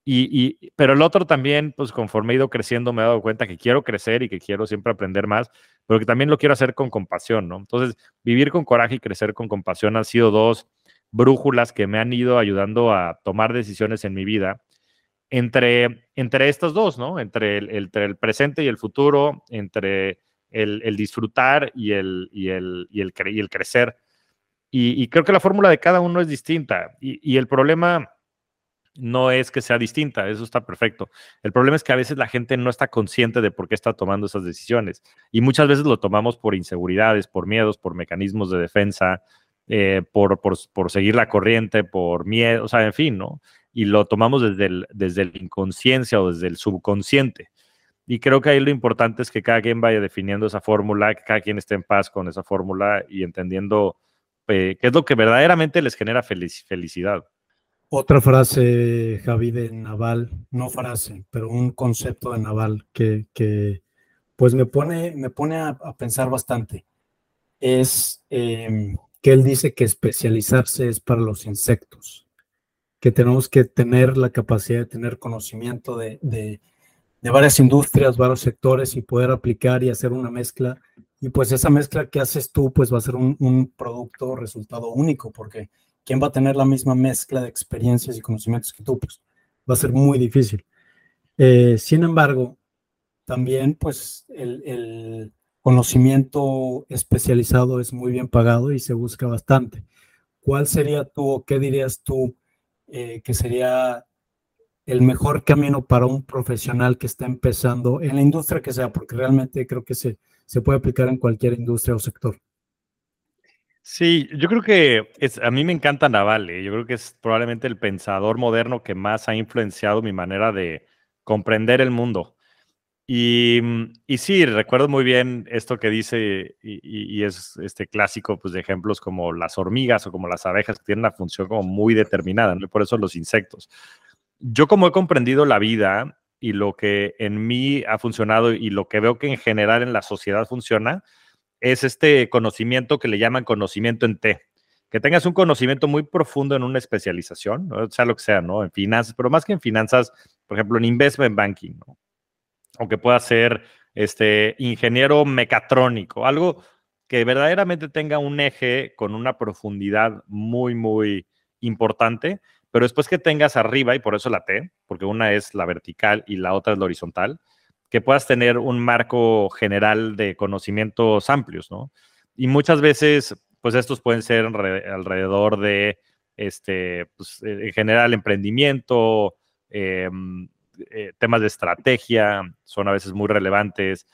B: Y, pero el otro también, pues conforme he ido creciendo, me he dado cuenta que quiero crecer y que quiero siempre aprender más, pero que también lo quiero hacer con compasión, ¿no? Entonces, vivir con coraje y crecer con compasión han sido dos brújulas que me han ido ayudando a tomar decisiones en mi vida entre, entre estos dos, ¿no? Entre el, el presente y el futuro, entre el, el disfrutar y el, y el, y el, y el crecer. Y, creo que la fórmula de cada uno es distinta. Y el problema no es que sea distinta, eso está perfecto. El problema es que a veces la gente no está consciente de por qué está tomando esas decisiones y muchas veces lo tomamos por inseguridades, por miedos, por mecanismos de defensa, eh, por, por, seguir la corriente, por miedo, o sea, en fin, ¿no? Y lo tomamos desde el, desde la inconsciencia o desde el subconsciente. Y creo que ahí lo importante es que cada quien vaya definiendo esa fórmula, que cada quien esté en paz con esa fórmula y entendiendo eh, qué es lo que verdaderamente les genera felicidad.
A: Otra frase, Javi, de Naval, no frase, pero un concepto de Naval que, pues me pone, me pone a, pensar bastante. Es em, que él dice que especializarse es para los insectos, que tenemos que tener la capacidad de tener conocimiento de, de, varias industrias, varios sectores y poder aplicar y hacer una mezcla. Y pues esa mezcla que haces tú, pues va a ser un producto, resultado único, porque ¿quién va a tener la misma mezcla de experiencias y conocimientos que tú? Pues va a ser muy difícil. Eh, sin embargo, también pues el, conocimiento especializado es muy bien pagado y se busca bastante. ¿Cuál sería tú o qué dirías tú eh, que sería el mejor camino para un profesional que está empezando en la industria que sea? Porque realmente creo que se, se puede aplicar en cualquier industria o sector.
B: Sí, yo creo que es, a mí me encanta Naval. ¿eh? Yo creo que es probablemente el pensador moderno que más ha influenciado mi manera de comprender el mundo. Y, mm, y sí, recuerdo muy bien esto que dice, y, es este clásico pues, de ejemplos como las hormigas o como las abejas, que tienen una función como muy determinada, ¿no? por eso los insectos. Yo como he comprendido la vida y lo que en mí ha funcionado y lo que veo que en general en la sociedad funciona, es este conocimiento que le llaman conocimiento en T. Que tengas un conocimiento muy profundo en una especialización, ¿no? sea lo que sea, ¿no? En finanzas, pero más que en finanzas, por ejemplo, en investment banking, ¿no? Aunque pueda ser este ingeniero mecatrónico, algo que verdaderamente tenga un eje con una profundidad muy, muy importante, pero después que tengas arriba, y por eso la T, porque una es la vertical y la otra es la horizontal, que puedas tener un marco general de conocimientos amplios, ¿no? Y muchas veces, pues estos pueden ser alrededor de, este, pues, en general, emprendimiento, em, eh, temas de estrategia, son a veces muy relevantes.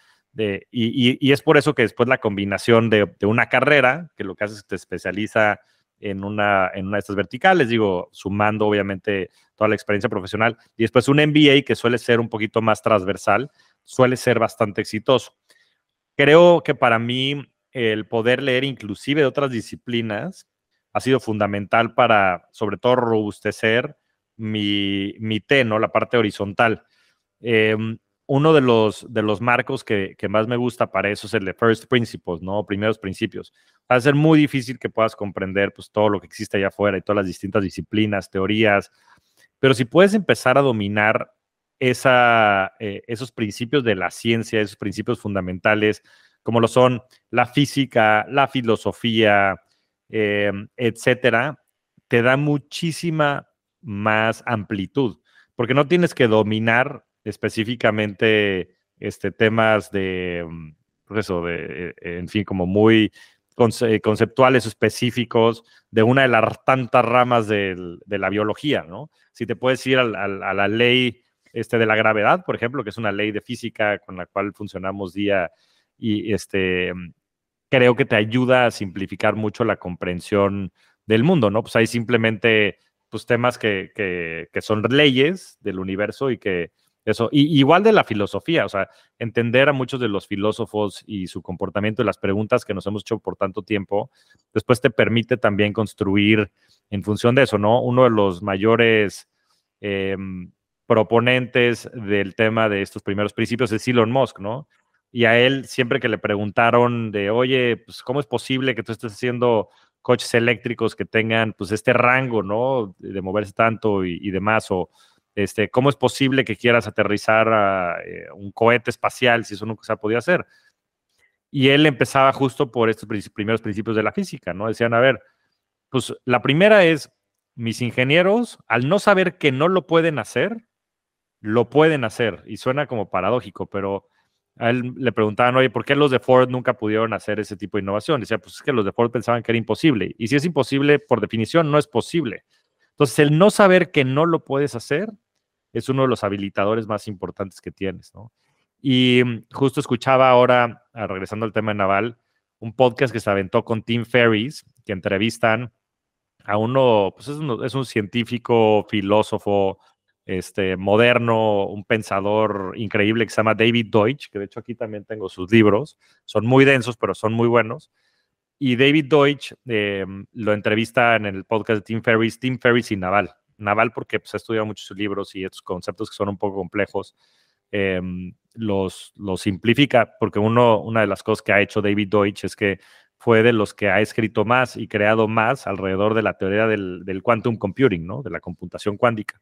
B: y, es por eso que después la combinación de, una carrera, que lo que hace es que te especializa en una, en una de estas verticales, digo, sumando obviamente toda la experiencia profesional, y después un MBA que suele ser un poquito más transversal, suele ser bastante exitoso. Creo que para mí el poder leer inclusive de otras disciplinas ha sido fundamental para, sobre todo, robustecer mi, mi T, ¿no? La parte horizontal. Em, uno de los, de los marcos que, más me gusta para eso es el de First Principles, ¿no? Primeros principios. Va a ser muy difícil que puedas comprender pues, todo lo que existe allá afuera y todas las distintas disciplinas, teorías, pero si puedes empezar a dominar esa, eh, esos principios de la ciencia, esos principios fundamentales, como lo son la física, la filosofía, em, etcétera, te da muchísima más amplitud, porque no tienes que dominar específicamente este, temas de, mm, pues eso, de, eh, en fin, como muy conceptuales específicos de una de las tantas ramas de la biología, ¿no? Si te puedes ir a, la ley este, de la gravedad, por ejemplo, que es una ley de física con la cual funcionamos día y este, mm, creo que te ayuda a simplificar mucho la comprensión del mundo, ¿no? Pues hay simplemente pues, temas que, que, son leyes del universo y que eso, y, igual de la filosofía, o sea, entender a muchos de los filósofos y su comportamiento y las preguntas que nos hemos hecho por tanto tiempo, después te permite también construir en función de eso, ¿no? Uno de los mayores em, proponentes del tema de estos primeros principios es Elon Musk, ¿no? Y a él, siempre que le preguntaron de, oye, pues, ¿cómo es posible que tú estés haciendo coches eléctricos que tengan, pues, este rango, ¿no? De moverse tanto y, demás, o, este, ¿cómo es posible que quieras aterrizar a, eh, un cohete espacial si eso nunca se ha podido hacer? Y él empezaba justo por estos primeros principios de la física, ¿no? Decían, a ver, pues la primera es, mis ingenieros, al no saber que no lo pueden hacer, lo pueden hacer. Y suena como paradójico, pero a él le preguntaban, oye, ¿por qué los de Ford nunca pudieron hacer ese tipo de innovación? Decía, pues es que los de Ford pensaban que era imposible. Y si es imposible, por definición, no es posible. Entonces, el no saber que no lo puedes hacer es uno de los habilitadores más importantes que tienes, ¿no? Y mm, justo escuchaba ahora, ah, regresando al tema de Naval, un podcast que se aventó con Tim Ferris, que entrevistan a uno, pues es un, científico, filósofo, este, moderno, un pensador increíble que se llama David Deutsch, que de hecho aquí también tengo sus libros, son muy densos, pero son muy buenos. Y David Deutsch eh, lo entrevista en el podcast de Tim Ferriss, Tim Ferriss y Naval. Naval porque pues, ha estudiado muchos libros y estos conceptos que son un poco complejos, em, los, los simplifica, porque uno, una de las cosas que ha hecho David Deutsch es que fue de los que ha escrito más y creado más alrededor de la teoría del, del quantum computing, ¿no? de la computación cuántica.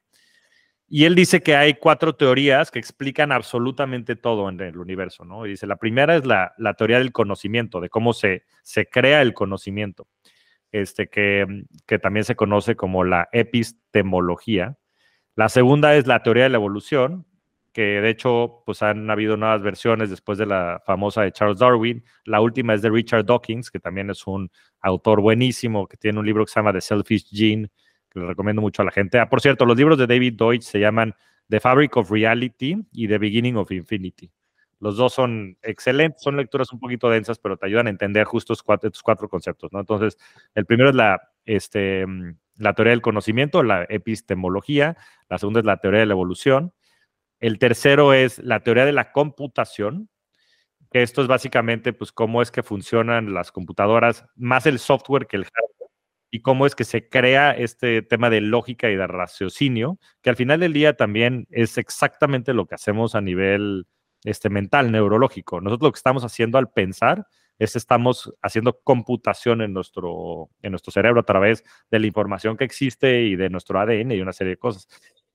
B: Y él dice que hay cuatro teorías que explican absolutamente todo en el universo, ¿no? Y dice, la primera es la, teoría del conocimiento, de cómo se, se crea el conocimiento, este, que, que también se conoce como la epistemología. La segunda es la teoría de la evolución, que de hecho pues han habido nuevas versiones después de la famosa de Charles Darwin. La última es de Richard Dawkins, que también es un autor buenísimo, que tiene un libro que se llama The Selfish Gene, que le recomiendo mucho a la gente. Ah, por cierto, los libros de David Deutsch se llaman The Fabric of Reality y The Beginning of Infinity. Los dos son excelentes, son lecturas un poquito densas, pero te ayudan a entender justo estos cuatro, conceptos, ¿no? Entonces, el primero es la, este, la teoría del conocimiento, la epistemología. La segunda es la teoría de la evolución. El tercero es la teoría de la computación, esto es básicamente, pues, cómo es que funcionan las computadoras, más el software que el hardware y cómo es que se crea este tema de lógica y de raciocinio, que al final del día también es exactamente lo que hacemos a nivel este, mental, neurológico. Nosotros lo que estamos haciendo al pensar es estamos haciendo computación en nuestro, en nuestro cerebro a través de la información que existe y de nuestro ADN y una serie de cosas.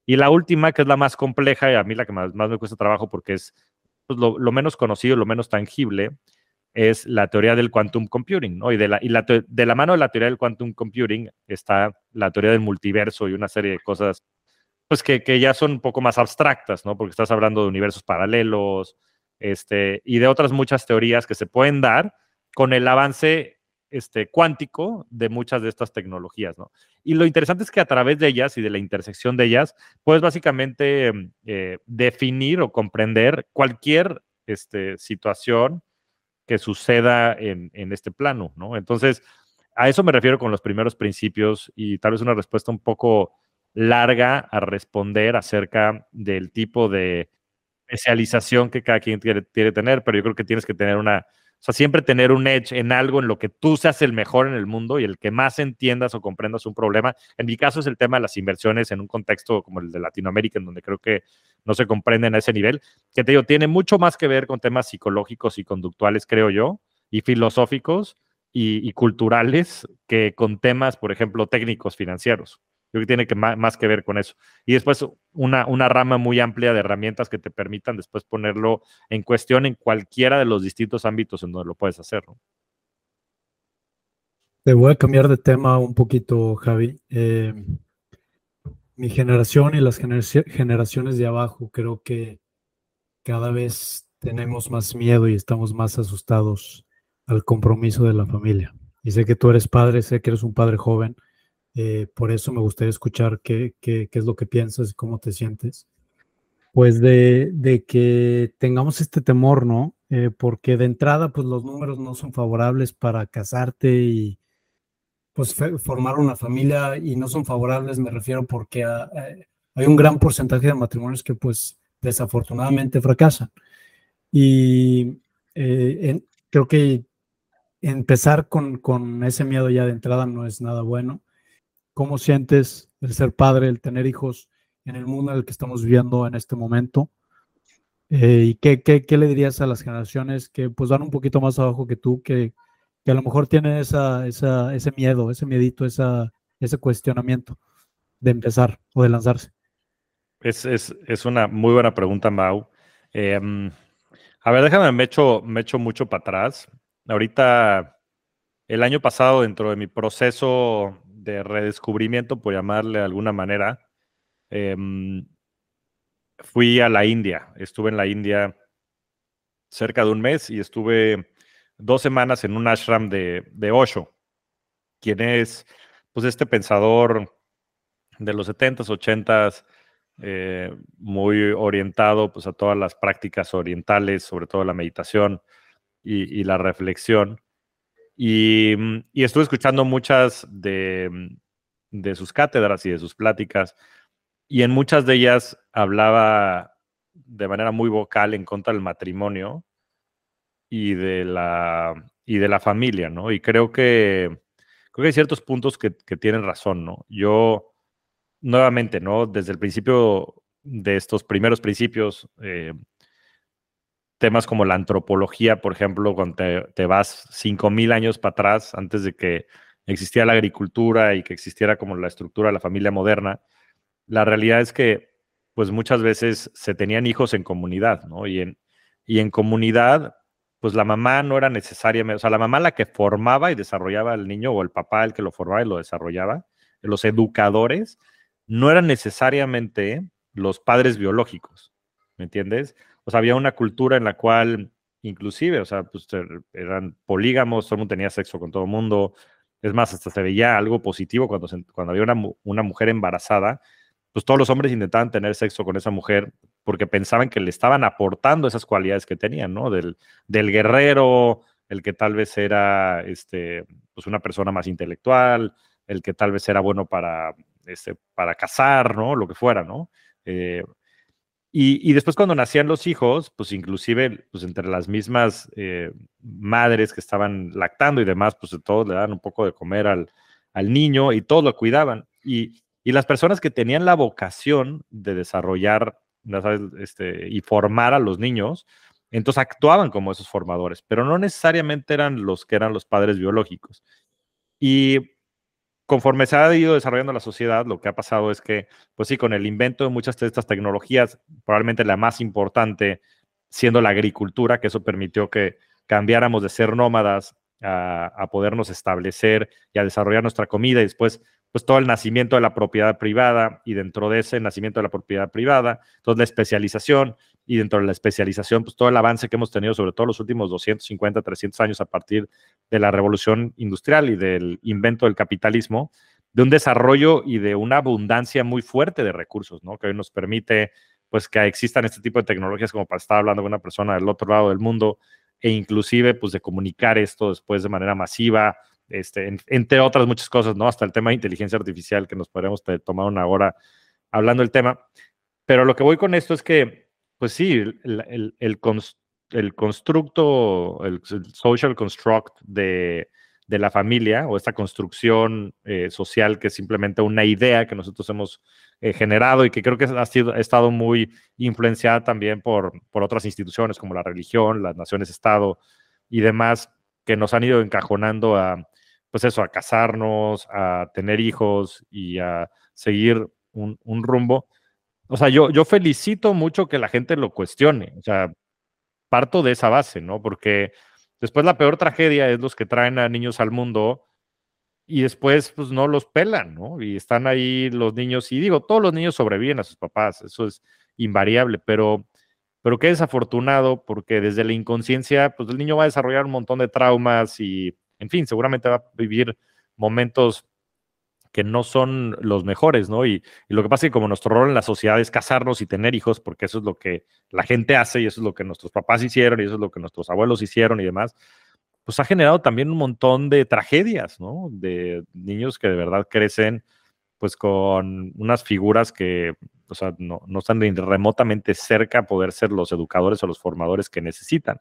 B: Y la última, que es la más compleja y a mí la que más, me cuesta trabajo porque es pues, lo, menos conocido, lo menos tangible, es la teoría del quantum computing. Y, de la, y de la mano de la teoría del quantum computing está la teoría del multiverso y una serie de cosas, pues que, que ya son un poco más abstractas, ¿no? Porque estás hablando de universos paralelos, este, y de otras muchas teorías que se pueden dar con el avance este, cuántico de muchas de estas tecnologías, ¿no? Y lo interesante es que a través de ellas y de la intersección de ellas, puedes básicamente eh, definir o comprender cualquier este, situación que suceda en, en, este plano, ¿no? Entonces, a eso me refiero con los primeros principios y tal vez una respuesta un poco larga a responder acerca del tipo de especialización que cada quien quiere, tener, pero yo creo que tienes que tener una, o sea, siempre tener un edge en algo en lo que tú seas el mejor en el mundo y el que más entiendas o comprendas un problema. En mi caso es el tema de las inversiones en un contexto como el de Latinoamérica, en donde creo que no se comprenden a ese nivel, que te digo, tiene mucho más que ver con temas psicológicos y conductuales, creo yo, y filosóficos y, y culturales que con temas, por ejemplo, técnicos financieros. Creo que tiene que más, que ver con eso. Y después una, una rama muy amplia de herramientas que te permitan después ponerlo en cuestión en cualquiera de los distintos ámbitos en donde lo puedes hacer.
A: Te voy a cambiar de tema un poquito, Javi. Eh, mi generación y las generaciones de abajo creo que cada vez tenemos más miedo y estamos más asustados al compromiso de la familia. Y sé que tú eres padre, sé que eres un padre joven eh, por eso me gustaría escuchar qué, qué, qué, es lo que piensas y cómo te sientes. Pues de, de que tengamos este temor, ¿no? Eh, porque de entrada, pues los números no son favorables para casarte y pues formar una familia y no son favorables, me refiero porque eh, hay un gran porcentaje de matrimonios que pues desafortunadamente fracasan. Y creo que empezar con, con ese miedo ya de entrada no es nada bueno ¿Cómo sientes el ser padre, el tener hijos en el mundo en el que estamos viviendo en este momento? Eh, ¿Y qué, qué, le dirías a las generaciones que pues van un poquito más abajo que tú, que, que a lo mejor tienen esa, esa, ese miedo, ese miedito, esa, ese cuestionamiento de empezar o de lanzarse?
B: Es, es, es una muy buena pregunta, Mau. Em, a ver, déjame, me echo, me echo mucho para atrás. Ahorita, el año pasado, dentro de mi proceso de redescubrimiento, por llamarle de alguna manera, em, fui a la India. Estuve en la India cerca de un mes y estuve dos semanas en un ashram de, de Osho, quien es pues este pensador de los 70s, 80s, eh, muy orientado pues, a todas las prácticas orientales, sobre todo la meditación y la reflexión. Mm, y, estuve escuchando muchas de, mm, de, sus cátedras y de sus pláticas, y en muchas de ellas hablaba de manera muy vocal en contra del matrimonio y de la, y de la familia, ¿no? Y creo que, creo que hay ciertos puntos que, que tienen razón, ¿no? Yo, nuevamente, ¿no? Desde el principio de estos primeros principios, eh, temas como la antropología, por ejemplo, cuando te, vas 5.000 años para atrás, antes de que existiera la agricultura y que existiera como la estructura de la familia moderna, la realidad es que pues muchas veces se tenían hijos en comunidad, ¿no? Y en, y en comunidad, pues la mamá no era necesariamente, o sea, la mamá la que formaba y desarrollaba al niño o el papá el que lo formaba y lo desarrollaba, los educadores no eran necesariamente los padres biológicos, ¿me entiendes? O sea, había una cultura en la cual, inclusive, o sea, pues eran polígamos, todo el mundo tenía sexo con todo el mundo. Es más, hasta se veía algo positivo cuando, cuando había una, una mujer embarazada, pues todos los hombres intentaban tener sexo con esa mujer porque pensaban que le estaban aportando esas cualidades que tenían, ¿no? Del, del guerrero, el que tal vez era este, pues una persona más intelectual, el que tal vez era bueno para, este, para cazar, ¿no? Lo que fuera, ¿no? Eh, y, después cuando nacían los hijos, pues inclusive pues entre las mismas eh, madres que estaban lactando y demás, pues todos le daban un poco de comer al, al niño y todos lo cuidaban. Y, y, las personas que tenían la vocación de desarrollar sabes, este, y formar a los niños, entonces actuaban como esos formadores, pero no necesariamente eran los que eran los padres biológicos. Y conforme se ha ido desarrollando la sociedad, lo que ha pasado es que, pues sí, con el invento de muchas de estas tecnologías, probablemente la más importante siendo la agricultura, que eso permitió que cambiáramos de ser nómadas a, podernos establecer y a desarrollar nuestra comida y después pues todo el nacimiento de la propiedad privada y dentro de ese nacimiento de la propiedad privada, entonces la especialización y dentro de la especialización, pues todo el avance que hemos tenido, sobre todo los últimos 250, 300 años a partir de la revolución industrial y del invento del capitalismo, de un desarrollo y de una abundancia muy fuerte de recursos, ¿no? Que hoy nos permite, pues, que existan este tipo de tecnologías como para estar hablando con una persona del otro lado del mundo e inclusive, pues, de comunicar esto después de manera masiva, este, entre otras muchas cosas, ¿no? Hasta el tema de inteligencia artificial, que nos podríamos tomar una hora hablando del tema. Pero lo que voy con esto es que pues sí, el, el, constructo, el, social construct de, la familia o esta construcción eh, social que es simplemente una idea que nosotros hemos eh, generado y que creo que ha, sido, ha estado muy influenciada también por, por otras instituciones como la religión, las naciones-estado y demás que nos han ido encajonando a, pues eso, a casarnos, a tener hijos y a seguir un, un rumbo o sea, yo, yo felicito mucho que la gente lo cuestione. O sea, parto de esa base, ¿no? Porque después la peor tragedia es los que traen a niños al mundo y después pues no los pelan, ¿no? Y están ahí los niños, y digo, todos los niños sobreviven a sus papás, eso es invariable, pero, pero qué desafortunado porque desde la inconsciencia, pues el niño va a desarrollar un montón de traumas y, en fin, seguramente va a vivir momentos que no son los mejores, ¿no? Y, lo que pasa es que como nuestro rol en la sociedad es casarnos y tener hijos, porque eso es lo que la gente hace y eso es lo que nuestros papás hicieron y eso es lo que nuestros abuelos hicieron y demás, pues ha generado también un montón de tragedias, ¿no? De niños que de verdad crecen pues con unas figuras que, o sea, no, no están remotamente cerca a poder ser los educadores o los formadores que necesitan.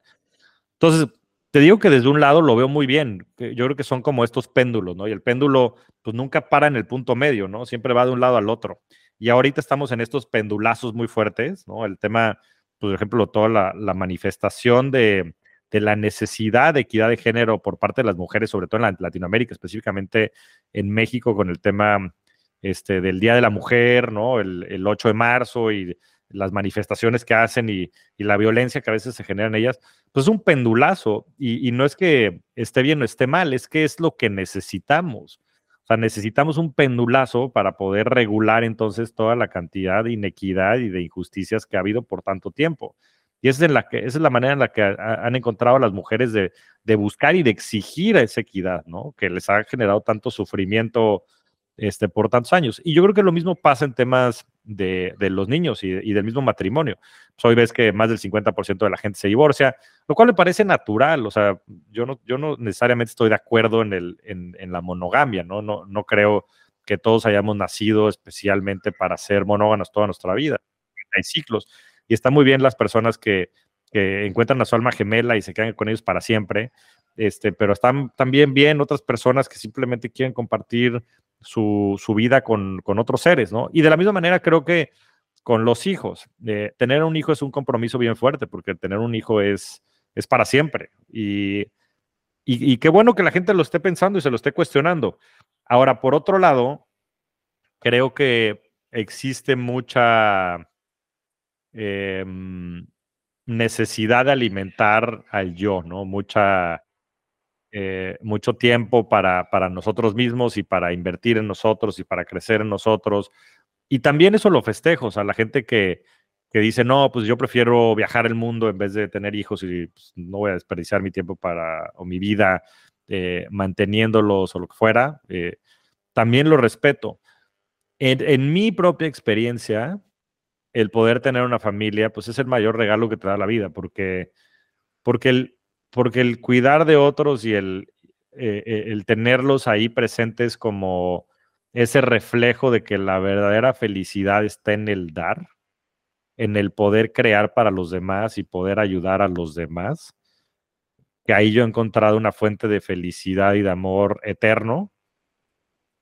B: Entonces, te digo que desde un lado lo veo muy bien. Yo creo que son como estos péndulos, ¿no? Y el péndulo, pues nunca para en el punto medio, ¿no? Siempre va de un lado al otro. Y ahorita estamos en estos pendulazos muy fuertes, ¿no? El tema, pues, por ejemplo, toda la, manifestación de, la necesidad de equidad de género por parte de las mujeres, sobre todo en Latinoamérica, específicamente en México, con el tema este, del Día de la Mujer, ¿no? El, el 8 de marzo y las manifestaciones que hacen y, la violencia que a veces se genera en ellas, pues es un pendulazo. Y, no es que esté bien o esté mal, es que es lo que necesitamos. O sea, necesitamos un pendulazo para poder regular entonces toda la cantidad de inequidad y de injusticias que ha habido por tanto tiempo. Y esa es, la, que, esa es la manera en la que han encontrado las mujeres de, de buscar y de exigir esa equidad, ¿no? Que les ha generado tanto sufrimiento este, por tantos años. Y yo creo que lo mismo pasa en temas de, los niños y, del mismo matrimonio. Pues, hoy ves que más del 50% de la gente se divorcia, lo cual me parece natural. O sea, yo no, yo no necesariamente estoy de acuerdo en, el, en, la monogamia, ¿no? ¿no? No creo que todos hayamos nacido especialmente para ser monóganos toda nuestra vida. Hay ciclos. Y está muy bien las personas que, que encuentran a su alma gemela y se quedan con ellos para siempre. Este, pero están también bien otras personas que simplemente quieren compartir su, vida con, otros seres, ¿no? Y de la misma manera creo que con los hijos, eh, tener un hijo es un compromiso bien fuerte, porque tener un hijo es, es para siempre. Y, y, qué bueno que la gente lo esté pensando y se lo esté cuestionando. Ahora, por otro lado, creo que existe mucha em, necesidad de alimentar al yo, ¿no? Mucha eh, mucho tiempo para, para nosotros mismos y para invertir en nosotros y para crecer en nosotros. Y también eso lo festejo, o sea, la gente que, que dice, no, pues yo prefiero viajar el mundo en vez de tener hijos y pues, no voy a desperdiciar mi tiempo para, o mi vida eh, manteniéndolos o lo que fuera, eh, también lo respeto. En, en, mi propia experiencia, el poder tener una familia, pues es el mayor regalo que te da la vida, porque, porque el, porque el cuidar de otros y el, eh, eh, el tenerlos ahí presentes como ese reflejo de que la verdadera felicidad está en el dar, en el poder crear para los demás y poder ayudar a los demás, que ahí yo he encontrado una fuente de felicidad y de amor eterno,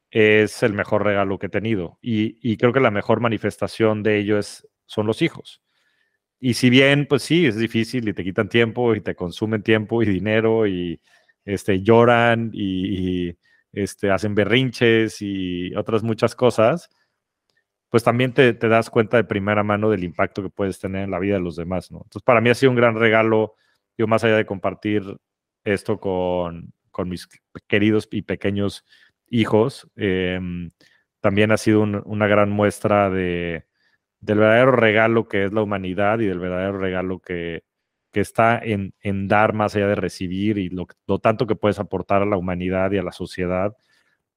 B: es el mejor regalo que he tenido. Y, y creo que la mejor manifestación de ello es, son los hijos. Y si bien, pues sí, es difícil y te quitan tiempo y te consumen tiempo y dinero y este, lloran y, este, hacen berrinches y otras muchas cosas, pues también te, das cuenta de primera mano del impacto que puedes tener en la vida de los demás, ¿no? Entonces, para mí ha sido un gran regalo, yo más allá de compartir esto con, mis queridos y pequeños hijos, em, también ha sido una gran muestra de, del verdadero regalo que es la humanidad y del verdadero regalo que, está en, dar más allá de recibir y lo, tanto que puedes aportar a la humanidad y a la sociedad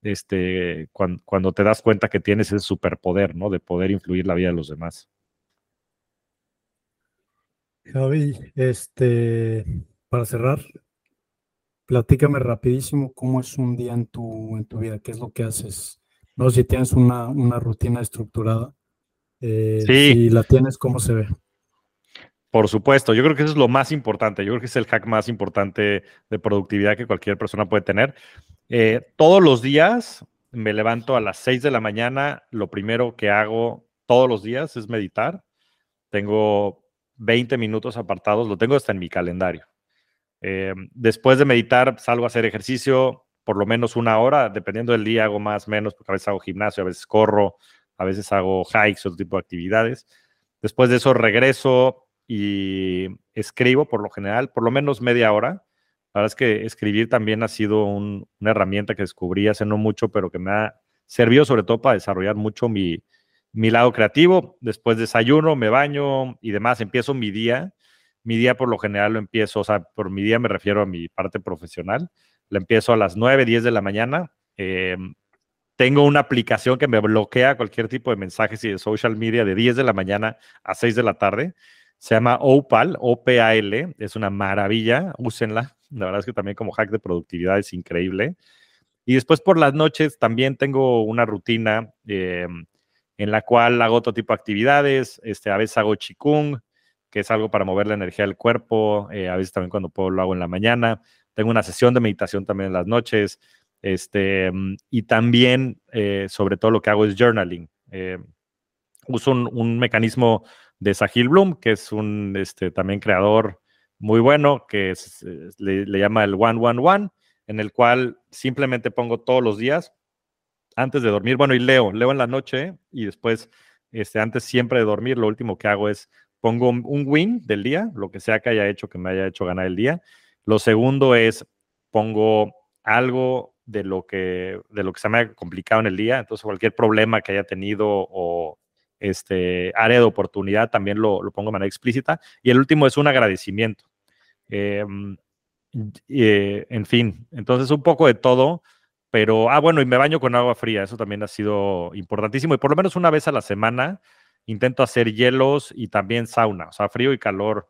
B: este, cuando, te das cuenta que tienes ese superpoder, ¿no? De poder influir la vida de los demás.
A: Javi, este, para cerrar, platícame rapidísimo cómo es un día en tu, en tu vida, qué es lo que haces. No si tienes una, rutina estructurada. Eh, si la tienes, ¿cómo se ve?
B: Por supuesto, yo creo que eso es lo más importante. Yo creo que es el hack más importante de productividad que cualquier persona puede tener. Eh, todos los días me levanto a las 6 de la mañana. Lo primero que hago todos los días es meditar. Tengo 20 minutos apartados, lo tengo hasta en mi calendario. Eh, después de meditar, salgo a hacer ejercicio por lo menos una hora, dependiendo del día, hago más, menos, porque a veces hago gimnasio, a veces corro, a veces hago hikes, otro tipo de actividades. Después de eso regreso y escribo por lo general, por lo menos media hora. La verdad es que escribir también ha sido una herramienta que descubrí hace no mucho, pero que me ha servido sobre todo para desarrollar mucho mi, mi lado creativo. Después desayuno, me baño y demás, empiezo mi día. Mi día por lo general lo empiezo, o sea, por mi día me refiero a mi parte profesional. Lo empiezo a las 9, 10 de la mañana. Em, tengo una aplicación que me bloquea cualquier tipo de mensajes y de social media de 10 de la mañana a 6 de la tarde. Se llama Opal, O-P-A-L. Es una maravilla, úsenla. La verdad es que también como hack de productividad es increíble. Y después por las noches también tengo una rutina em, en la cual hago otro tipo de actividades. Este, a veces hago chikung, que es algo para mover la energía del cuerpo. Eh, a veces también cuando puedo lo hago en la mañana. Tengo una sesión de meditación también en las noches. Este, y también, eh, sobre todo, lo que hago es journaling. Eh, uso un, mecanismo de Sahil Bloom, que es un este, también creador muy bueno, que le, le, llama el One One One, en el cual simplemente pongo todos los días antes de dormir, bueno, y leo, leo en la noche y después, este, antes siempre de dormir, lo último que hago es pongo un win del día, lo que sea que haya hecho que me haya hecho ganar el día. Lo segundo es pongo algo de lo que de lo que se me ha complicado en el día, entonces cualquier problema que haya tenido o este área de oportunidad también lo, pongo de manera explícita. Y el último es un agradecimiento. Em, eh, en fin, entonces un poco de todo pero, ah, bueno, y me baño con agua fría, eso también ha sido importantísimo. Y por lo menos una vez a la semana intento hacer hielos y también sauna, o sea, frío y calor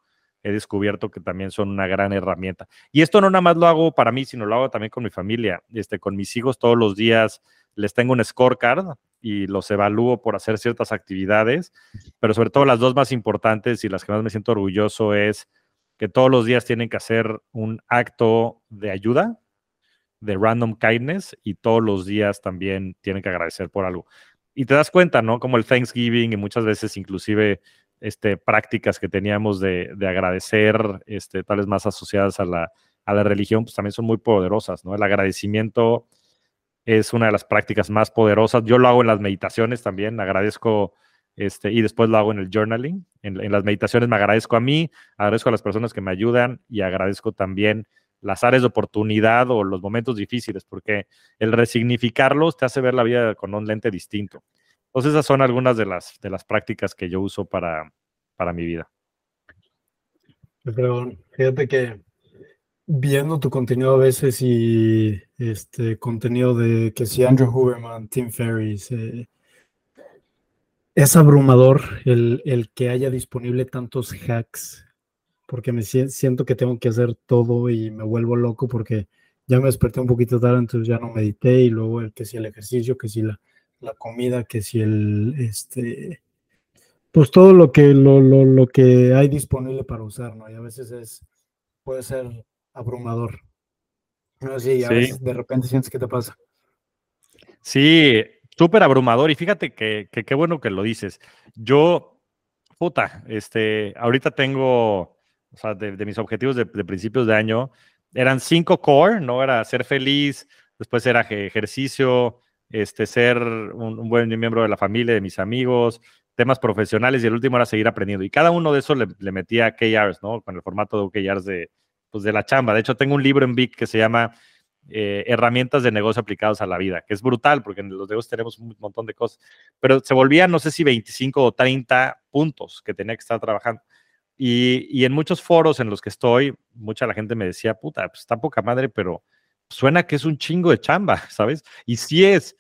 B: he descubierto que también son una gran herramienta. Y esto no nada más lo hago para mí, sino lo hago también con mi familia, este, con mis hijos todos los días les tengo un scorecard y los evalúo por hacer ciertas actividades, pero sobre todo las dos más importantes y las que más me siento orgulloso es que todos los días tienen que hacer un acto de ayuda, de random kindness y todos los días también tienen que agradecer por algo. Y te das cuenta, ¿no? Como el Thanksgiving y muchas veces inclusive este, prácticas que teníamos de, agradecer, este, tales más asociadas a la, a la religión, pues también son muy poderosas, ¿no? El agradecimiento es una de las prácticas más poderosas. Yo lo hago en las meditaciones también, agradezco, este, y después lo hago en el journaling. En, en las meditaciones me agradezco a mí, agradezco a las personas que me ayudan y agradezco también las áreas de oportunidad o los momentos difíciles, porque el resignificarlos te hace ver la vida con un lente distinto. Entonces, esas son algunas de las, de las prácticas que yo uso para, para mi vida.
A: Pero fíjate que viendo tu contenido a veces y este contenido de que si Andrew Huberman, Tim Ferriss, eh, es abrumador el, el, que haya disponible tantos hacks porque me siento que tengo que hacer todo y me vuelvo loco porque ya me desperté un poquito tarde, entonces ya no medité y luego el que si el ejercicio, que si la, la comida, que si el, este, pues todo lo que, lo, lo, lo, que hay disponible para usar, ¿no? Y a veces es, puede ser abrumador. No sé, a veces de repente sientes que te pasa.
B: Sí, súper abrumador y fíjate que qué bueno que lo dices. Yo, puta, este, ahorita tengo o sea, de, mis objetivos de, principios de año, eran cinco core, ¿no? Era ser feliz, después era ejercicio, este, ser un, buen miembro de la familia, de mis amigos, temas profesionales y el último era seguir aprendiendo. Y cada uno de esos le, le metía KRs, ¿no? Con el formato de OKRs de, pues, de la chamba. De hecho, tengo un libro en Vic que se llama eh, herramientas de negocio aplicados a la vida, que es brutal porque en los negocios tenemos un montón de cosas, pero se volvían, no sé si 25 o 30 puntos que tenía que estar trabajando. Y, y en muchos foros en los que estoy, mucha la gente me decía, puta, pues está poca madre, pero suena que es un chingo de chamba, (laughs) ¿sabes? Y sí es.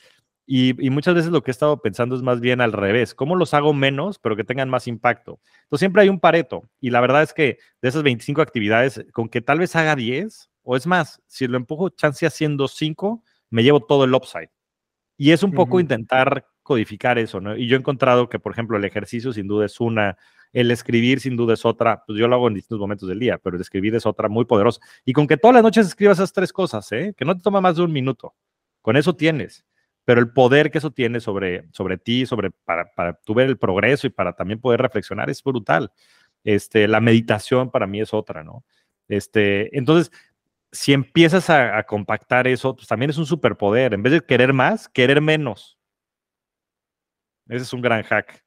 B: Y, y, muchas veces lo que he estado pensando es más bien al revés, ¿cómo los hago menos, pero que tengan más impacto? Entonces siempre hay un pareto y la verdad es que de esas 25 actividades, con que tal vez haga 10, o es más, si lo empujo chance haciendo 5, me llevo todo el upside. Y es un poco intentar codificar eso, ¿no? Y yo he encontrado que, por ejemplo, el ejercicio sin duda es una, el escribir sin duda es otra, pues yo lo hago en distintos momentos del día, pero el escribir es otra muy poderosa. Y con que todas las noches escribas esas tres cosas, ¿eh? Que no te toma más de un minuto. Con eso tienes. Pero el poder que eso tiene sobre, sobre ti, sobre para, para tu ver el progreso y para también poder reflexionar es brutal. Este, la meditación para mí es otra, ¿no? Este, entonces, si empiezas a, a compactar eso, pues también es un superpoder. En vez de querer más, querer menos. Ese es un gran hack.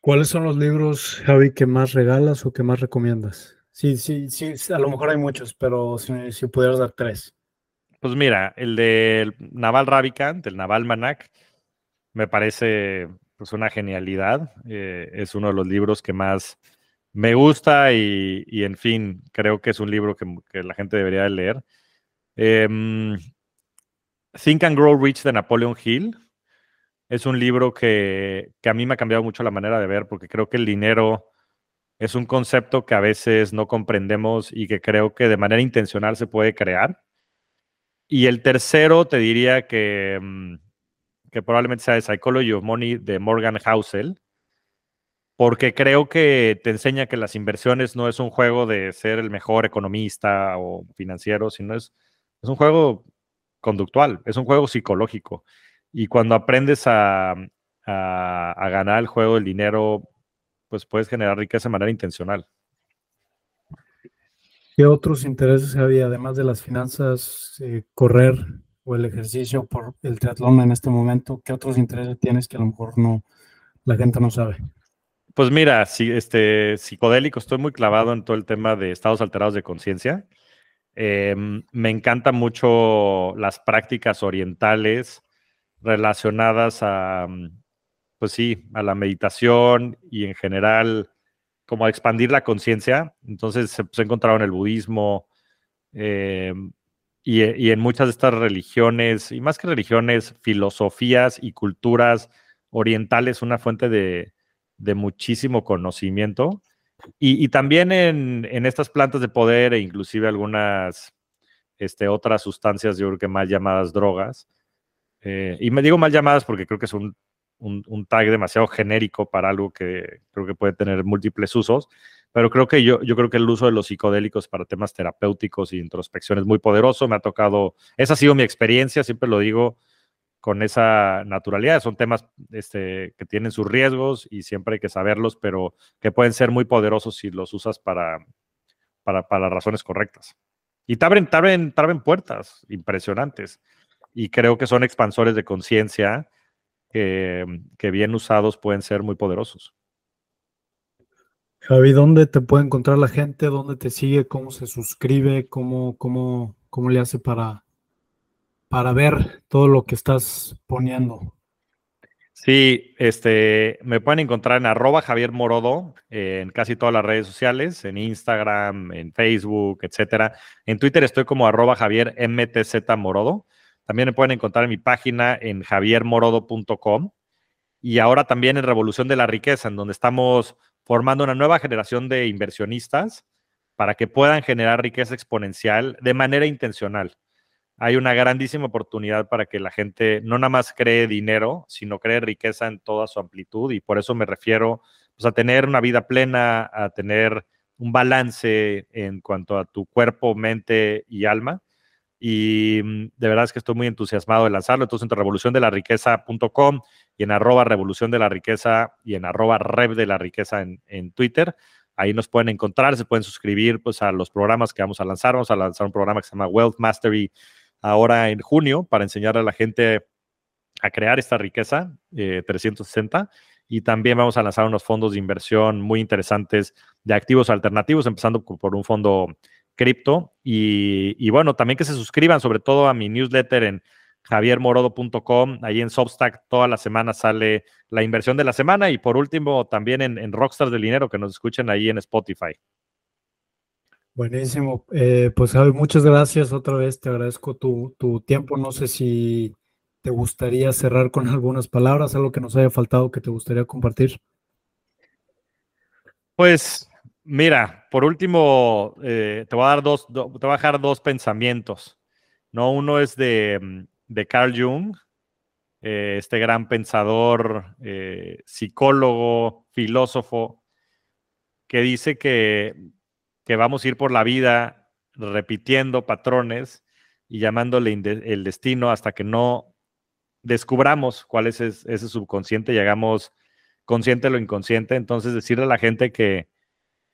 A: ¿Cuáles son los libros, Javi, que más regalas o que más recomiendas? Sí, sí, sí, a lo mejor hay muchos, pero si, si pudieras dar tres.
B: Pues mira, el de Naval Ravikant, el Naval Manak, me parece pues una genialidad. Eh, es uno de los libros que más me gusta y, y en fin, creo que es un libro que, que la gente debería de leer. Eh, Think and Grow Rich de Napoleon Hill es un libro que, que, a mí me ha cambiado mucho la manera de ver, porque creo que el dinero es un concepto que a veces no comprendemos y que creo que de manera intencional se puede crear. Y el tercero te diría que, mm, que probablemente sea The Psychology of Money de Morgan Housel, porque creo que te enseña que las inversiones no es un juego de ser el mejor economista o financiero, sino es, es un juego conductual, es un juego psicológico. Y cuando aprendes a, a, a, ganar el juego del dinero, pues puedes generar riqueza de manera intencional.
A: ¿Qué otros intereses había, además de las finanzas, eh, correr o el ejercicio por el triatlón en este momento? ¿Qué otros intereses tienes que a lo mejor no la gente no sabe?
B: Pues mira, sí, este psicodélico, estoy muy clavado en todo el tema de estados alterados de conciencia. Eh, me encantan mucho las prácticas orientales relacionadas a, mm, pues sí, a la meditación y en general como a expandir la conciencia. Entonces se, se, ha encontrado en el budismo eh, y, y, en muchas de estas religiones, y más que religiones, filosofías y culturas orientales, una fuente de, de muchísimo conocimiento. Y, y también en, en, estas plantas de poder e inclusive algunas este, otras sustancias, yo creo que mal llamadas drogas, eh, y me digo mal llamadas porque creo que es un, un, un, tag demasiado genérico para algo que creo que puede tener múltiples usos, pero creo que yo, yo creo que el uso de los psicodélicos para temas terapéuticos y introspección es muy poderoso. Me ha tocado, esa ha sido mi experiencia, siempre lo digo con esa naturalidad. Son temas este, que tienen sus riesgos y siempre hay que saberlos, pero que pueden ser muy poderosos si los usas para, para, para razones correctas. Y te abren, te abren, te abren puertas impresionantes y creo que son expansores de conciencia que, que, bien usados pueden ser muy poderosos.
A: Javi, ¿dónde te puede encontrar la gente? ¿Dónde te sigue? ¿Cómo se suscribe? ¿Cómo, cómo, cómo le hace para, para ver todo lo que estás poniendo?
B: Sí, este, me pueden encontrar en arroba Javier Morodo en casi todas las redes sociales, en Instagram, en Facebook, etcétera. En Twitter estoy como arroba Javier MTZ Morodo. También me pueden encontrar en mi página en javiermorodo.com y ahora también en Revolución de la Riqueza, en donde estamos formando una nueva generación de inversionistas para que puedan generar riqueza exponencial de manera intencional. Hay una grandísima oportunidad para que la gente no nada más cree dinero, sino cree riqueza en toda su amplitud. Y por eso me refiero pues, a tener una vida plena, a tener un balance en cuanto a tu cuerpo, mente y alma y mm, de verdad es que estoy muy entusiasmado de lanzarlo. Entonces, en revoluciondela.riqueza.com y en arroba revolución de la riqueza y en arroba rev de la riqueza en, en, Twitter. Ahí nos pueden encontrar, se pueden suscribir pues, a los programas que vamos a lanzar. Vamos a lanzar un programa que se llama Wealth Mastery ahora en junio para enseñar a la gente a crear esta riqueza eh, 360. Y también vamos a lanzar unos fondos de inversión muy interesantes de activos alternativos, empezando por un fondo cripto. Y, bueno, también que se suscriban sobre todo a mi newsletter en javiermorodo.com. Ahí en Substack toda la semana sale la inversión de la semana. Y por último, también en, Rockstars del Dinero, que nos escuchen ahí en Spotify.
A: Buenísimo. Eh, pues Javi, muchas gracias otra vez. Te agradezco tu, tu tiempo. No sé si te gustaría cerrar con algunas palabras, algo que nos haya faltado que te gustaría compartir.
B: Pues mira, por último, eh, te voy a dar dos, te voy a dejar dos pensamientos. ¿no? Uno es de, mm, Carl Jung, eh, este gran pensador, eh, psicólogo, filósofo, que dice que, que, vamos a ir por la vida repitiendo patrones y llamándole el destino hasta que no descubramos cuál es ese subconsciente y hagamos consciente lo inconsciente. Entonces, decirle a la gente que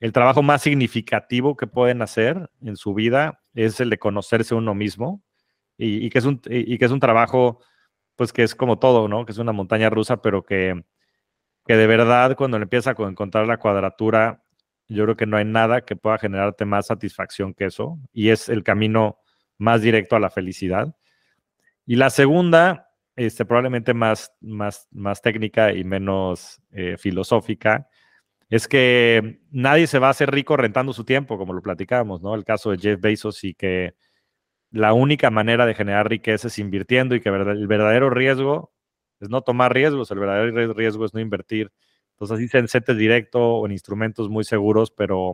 B: el trabajo más significativo que pueden hacer en su vida es el de conocerse uno mismo y, que, es un, y, que es un trabajo, pues que es como todo, ¿no? Que es una montaña rusa, pero que, que de verdad cuando le empieza a encontrar la cuadratura, yo creo que no hay nada que pueda generarte más satisfacción que eso y es el camino más directo a la felicidad. Y la segunda este, probablemente más, más, más técnica y menos eh, filosófica, es que nadie se va a hacer rico rentando su tiempo, como lo platicábamos, ¿no? El caso de Jeff Bezos y que la única manera de generar riqueza es invirtiendo y que el verdadero riesgo es no tomar riesgos, el verdadero riesgo es no invertir. Entonces, así en CETES directo o en instrumentos muy seguros, pero,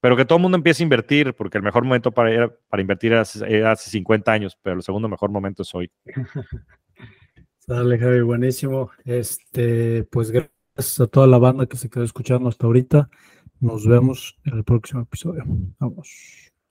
B: pero que todo el mundo empiece a invertir, porque el mejor momento para, para invertir era, hace 50 años, pero el segundo mejor momento es hoy. (laughs)
A: Dale, Javi, buenísimo. Este, pues gracias a toda la banda que se quedó escuchando hasta ahorita. Nos vemos en el próximo episodio. Vamos.